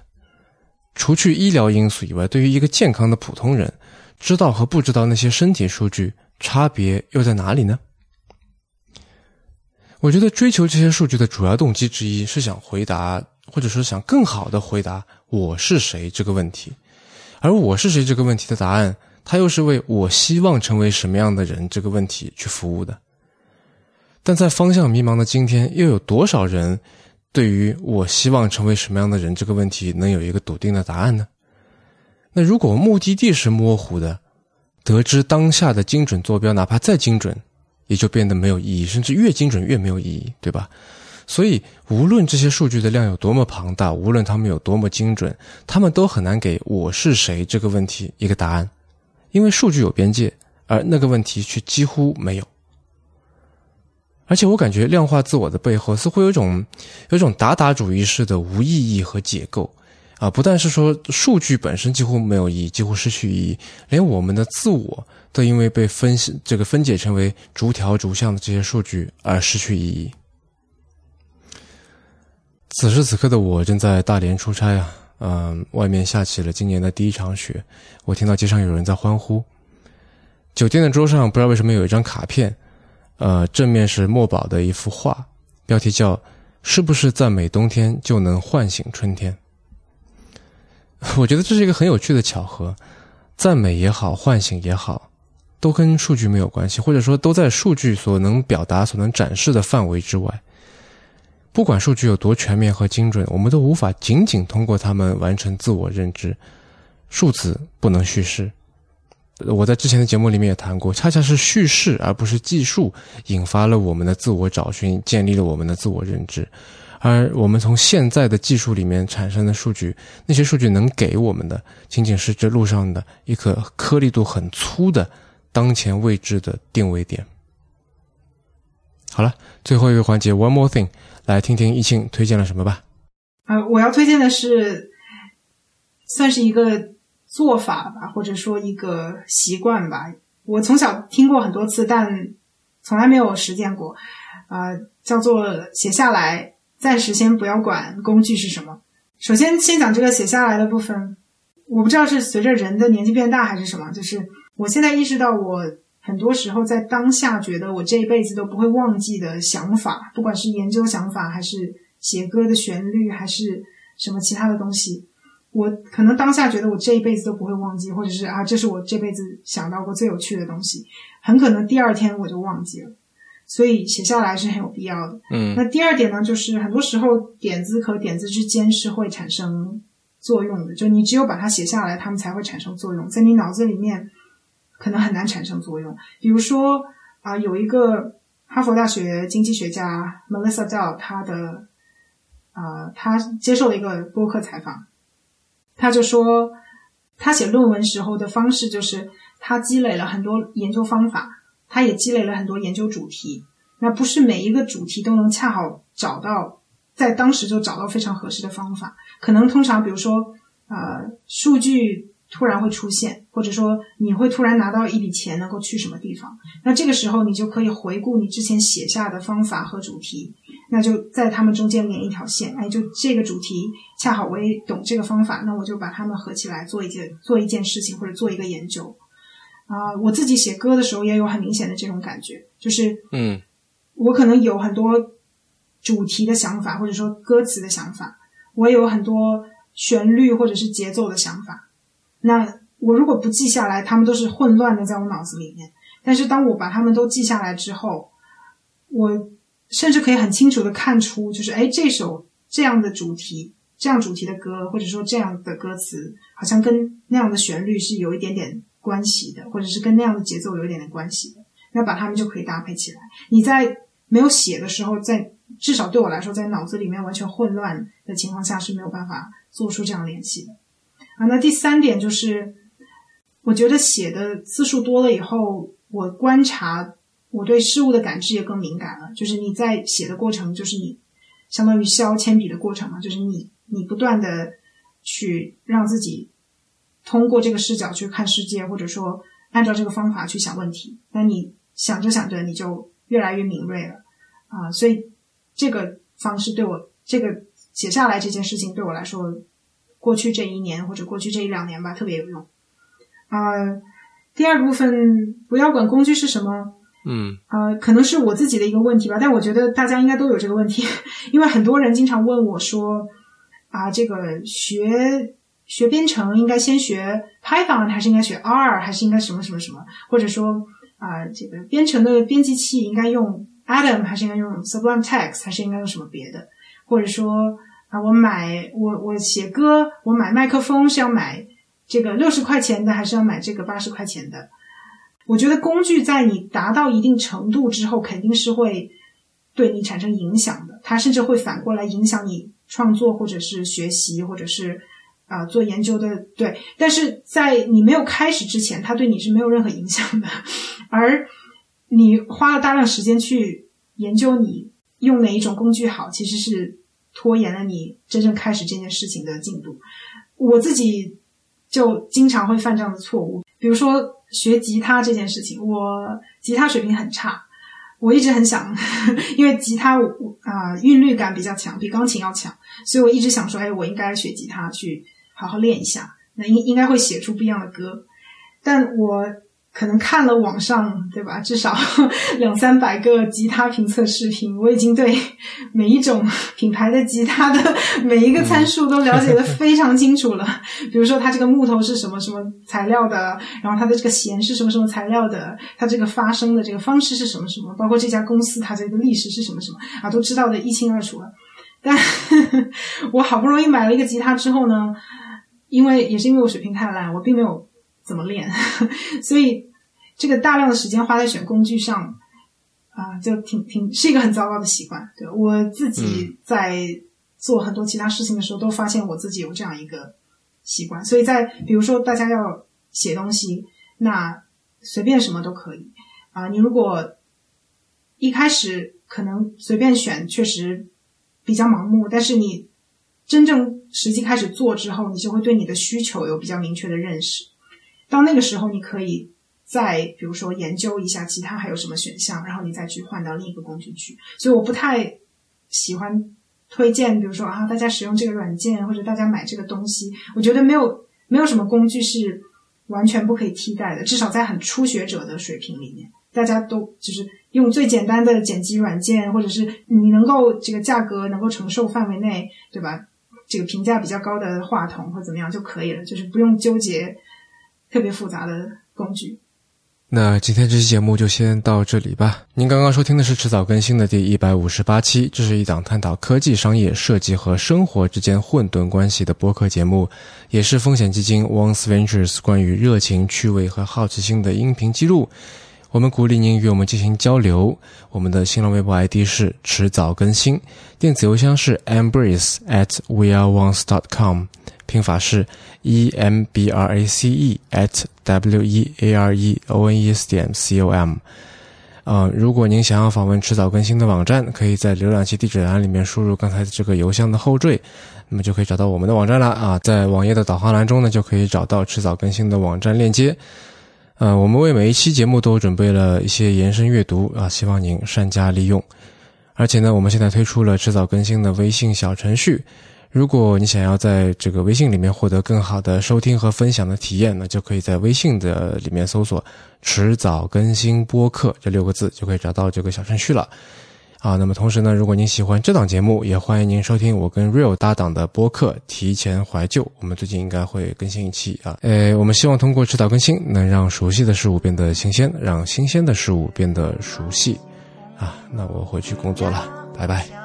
A: 除去医疗因素以外，对于一个健康的普通人，知道和不知道那些身体数据差别又在哪里呢？我觉得追求这些数据的主要动机之一是想回答，或者说想更好的回答“我是谁”这个问题，而“我是谁”这个问题的答案，它又是为我希望成为什么样的人这个问题去服务的。但在方向迷茫的今天，又有多少人对于我希望成为什么样的人这个问题能有一个笃定的答案呢？那如果目的地是模糊的，得知当下的精准坐标，哪怕再精准。也就变得没有意义，甚至越精准越没有意义，对吧？所以，无论这些数据的量有多么庞大，无论他们有多么精准，他们都很难给我是谁这个问题一个答案，因为数据有边界，而那个问题却几乎没有。而且，我感觉量化自我的背后似乎有种有种达达主义式的无意义和解构啊！不但是说数据本身几乎没有意义，几乎失去意义，连我们的自我。都因为被分析这个分解成为逐条逐项的这些数据而失去意义。此时此刻的我正在大连出差啊，嗯，外面下起了今年的第一场雪，我听到街上有人在欢呼。酒店的桌上不知道为什么有一张卡片，呃，正面是墨宝的一幅画，标题叫“是不是赞美冬天就能唤醒春天”。我觉得这是一个很有趣的巧合，赞美也好，唤醒也好。都跟数据没有关系，或者说都在数据所能表达、所能展示的范围之外。不管数据有多全面和精准，我们都无法仅仅通过它们完成自我认知。数字不能叙事。我在之前的节目里面也谈过，恰恰是叙事而不是技术引发了我们的自我找寻，建立了我们的自我认知。而我们从现在的技术里面产生的数据，那些数据能给我们的，仅仅是这路上的一颗颗粒度很粗的。当前位置的定位点。好了，最后一个环节，One more thing，来听听易庆推荐了什么吧。
C: 呃，我要推荐的是，算是一个做法吧，或者说一个习惯吧。我从小听过很多次，但从来没有实践过。啊，叫做写下来，暂时先不要管工具是什么。首先，先讲这个写下来的部分。我不知道是随着人的年纪变大还是什么，就是。我现在意识到，我很多时候在当下觉得我这一辈子都不会忘记的想法，不管是研究想法，还是写歌的旋律，还是什么其他的东西，我可能当下觉得我这一辈子都不会忘记，或者是啊，这是我这辈子想到过最有趣的东西，很可能第二天我就忘记了。所以写下来是很有必要的。
A: 嗯，
C: 那第二点呢，就是很多时候点子和点子之间是会产生作用的，就你只有把它写下来，它们才会产生作用，在你脑子里面。可能很难产生作用。比如说啊，有一个哈佛大学经济学家 Melissa Dell，他的啊，他接受了一个播客采访，他就说，他写论文时候的方式就是他积累了很多研究方法，他也积累了很多研究主题。那不是每一个主题都能恰好找到，在当时就找到非常合适的方法。可能通常，比如说呃，数据。突然会出现，或者说你会突然拿到一笔钱，能够去什么地方？那这个时候你就可以回顾你之前写下的方法和主题，那就在他们中间连一条线。哎，就这个主题恰好我也懂这个方法，那我就把它们合起来做一件做一件事情或者做一个研究。啊，我自己写歌的时候也有很明显的这种感觉，就是
A: 嗯，
C: 我可能有很多主题的想法，或者说歌词的想法，我也有很多旋律或者是节奏的想法。那我如果不记下来，他们都是混乱的在我脑子里面。但是当我把他们都记下来之后，我甚至可以很清楚的看出，就是哎，这首这样的主题、这样主题的歌，或者说这样的歌词，好像跟那样的旋律是有一点点关系的，或者是跟那样的节奏有一点点关系的。那把它们就可以搭配起来。你在没有写的时候，在至少对我来说，在脑子里面完全混乱的情况下是没有办法做出这样联系的。啊，那第三点就是，我觉得写的次数多了以后，我观察我对事物的感知也更敏感了。就是你在写的过程，就是你相当于削铅笔的过程嘛，就是你你不断的去让自己通过这个视角去看世界，或者说按照这个方法去想问题。那你想着想着，你就越来越敏锐了啊！所以这个方式对我这个写下来这件事情对我来说，过去这一年或者过去这一两年吧，特别有用啊。第二部分，不要管工具是什么，
A: 嗯
C: 呃，可能是我自己的一个问题吧，但我觉得大家应该都有这个问题，因为很多人经常问我说，啊，这个学学编程应该先学 Python 还是应该学 R 还是应该什么什么什么，或者说啊，这个编程的编辑器应该用 Atom 还是应该用 Sublime Text 还是应该用什么别的，或者说啊，我买我我写歌，我买麦克风是要买这个六十块钱的，还是要买这个八十块钱的？我觉得工具在你达到一定程度之后，肯定是会对你产生影响的。它甚至会反过来影响你创作，或者是学习，或者是啊、做研究的。对，但是在你没有开始之前，它对你是没有任何影响的。而你花了大量时间去研究你用哪一种工具好，其实是拖延了你真正开始这件事情的进度。我自己就经常会犯这样的错误，比如说学吉他这件事情，我吉他水平很差，我一直很想，因为吉他我啊、韵律感比较强，比钢琴要强，所以我一直想说，哎，我应该学吉他去好好练一下，那应应该会写出不一样的歌。但我可能看了网上，对吧？至少 两三百个吉他评测视频，我已经对每一种品牌的吉他的每一个参数都了解的非常清楚了。比如说，它这个木头是什么什么材料的，然后它的这个弦是什么什么材料的，它这个发声的这个方式是什么什么，包括这家公司它这个历史是什么什么啊，都知道的一清二楚了。但 我好不容易买了一个吉他之后呢，因为也是因为我水平太烂，我并没有怎么练，所以这个大量的时间花在选工具上，啊、就挺挺是一个很糟糕的习惯。对我自己在做很多其他事情的时候，都发现我自己有这样一个习惯。所以在比如说大家要写东西，那随便什么都可以啊、你如果一开始可能随便选，确实比较盲目，但是你真正实际开始做之后，你就会对你的需求有比较明确的认识。到那个时候，你可以再比如说研究一下其他还有什么选项，然后你再去换到另一个工具去。所以我不太喜欢推荐，比如说啊，大家使用这个软件或者大家买这个东西。我觉得没有没有什么工具是完全不可以替代的，至少在很初学者的水平里面，大家都就是用最简单的剪辑软件，或者是你能够这个价格能够承受范围内，对吧？这个评价比较高的话筒或怎么样就可以了，就是不用纠结特别复杂的工具。
A: 那今天这期节目就先到这里吧。您刚刚收听的是迟早更新的第一百五十八期，这是一档探讨科技、商业、设计和生活之间混沌关系的播客节目，也是风险基金 Once Ventures 关于热情、趣味和好奇心的音频记录。我们鼓励您与我们进行交流。我们的新浪微博 ID 是迟早更新，电子邮箱是 embrace at weareones dot com，拼法是 e m b r a c e at w e a r e o n e s 点 c o m。呃，如果您想要访问迟早更新的网站，可以在浏览器地址栏里面输入刚才这个邮箱的后缀，那么就可以找到我们的网站了啊。在网页的导航栏中呢，就可以找到迟早更新的网站链接。呃，我们为每一期节目都准备了一些延伸阅读啊，希望您善加利用。而且呢，我们现在推出了迟早更新的微信小程序。如果你想要在这个微信里面获得更好的收听和分享的体验呢，就可以在微信的里面搜索“迟早更新播客”这六个字，就可以找到这个小程序了。啊，那么同时呢，如果您喜欢这档节目，也欢迎您收听我跟 Real 搭档的播客《提前怀旧》。我们最近应该会更新一期啊。呃，我们希望通过迟早更新，能让熟悉的事物变得新鲜，让新鲜的事物变得熟悉。啊，那我回去工作了，拜拜。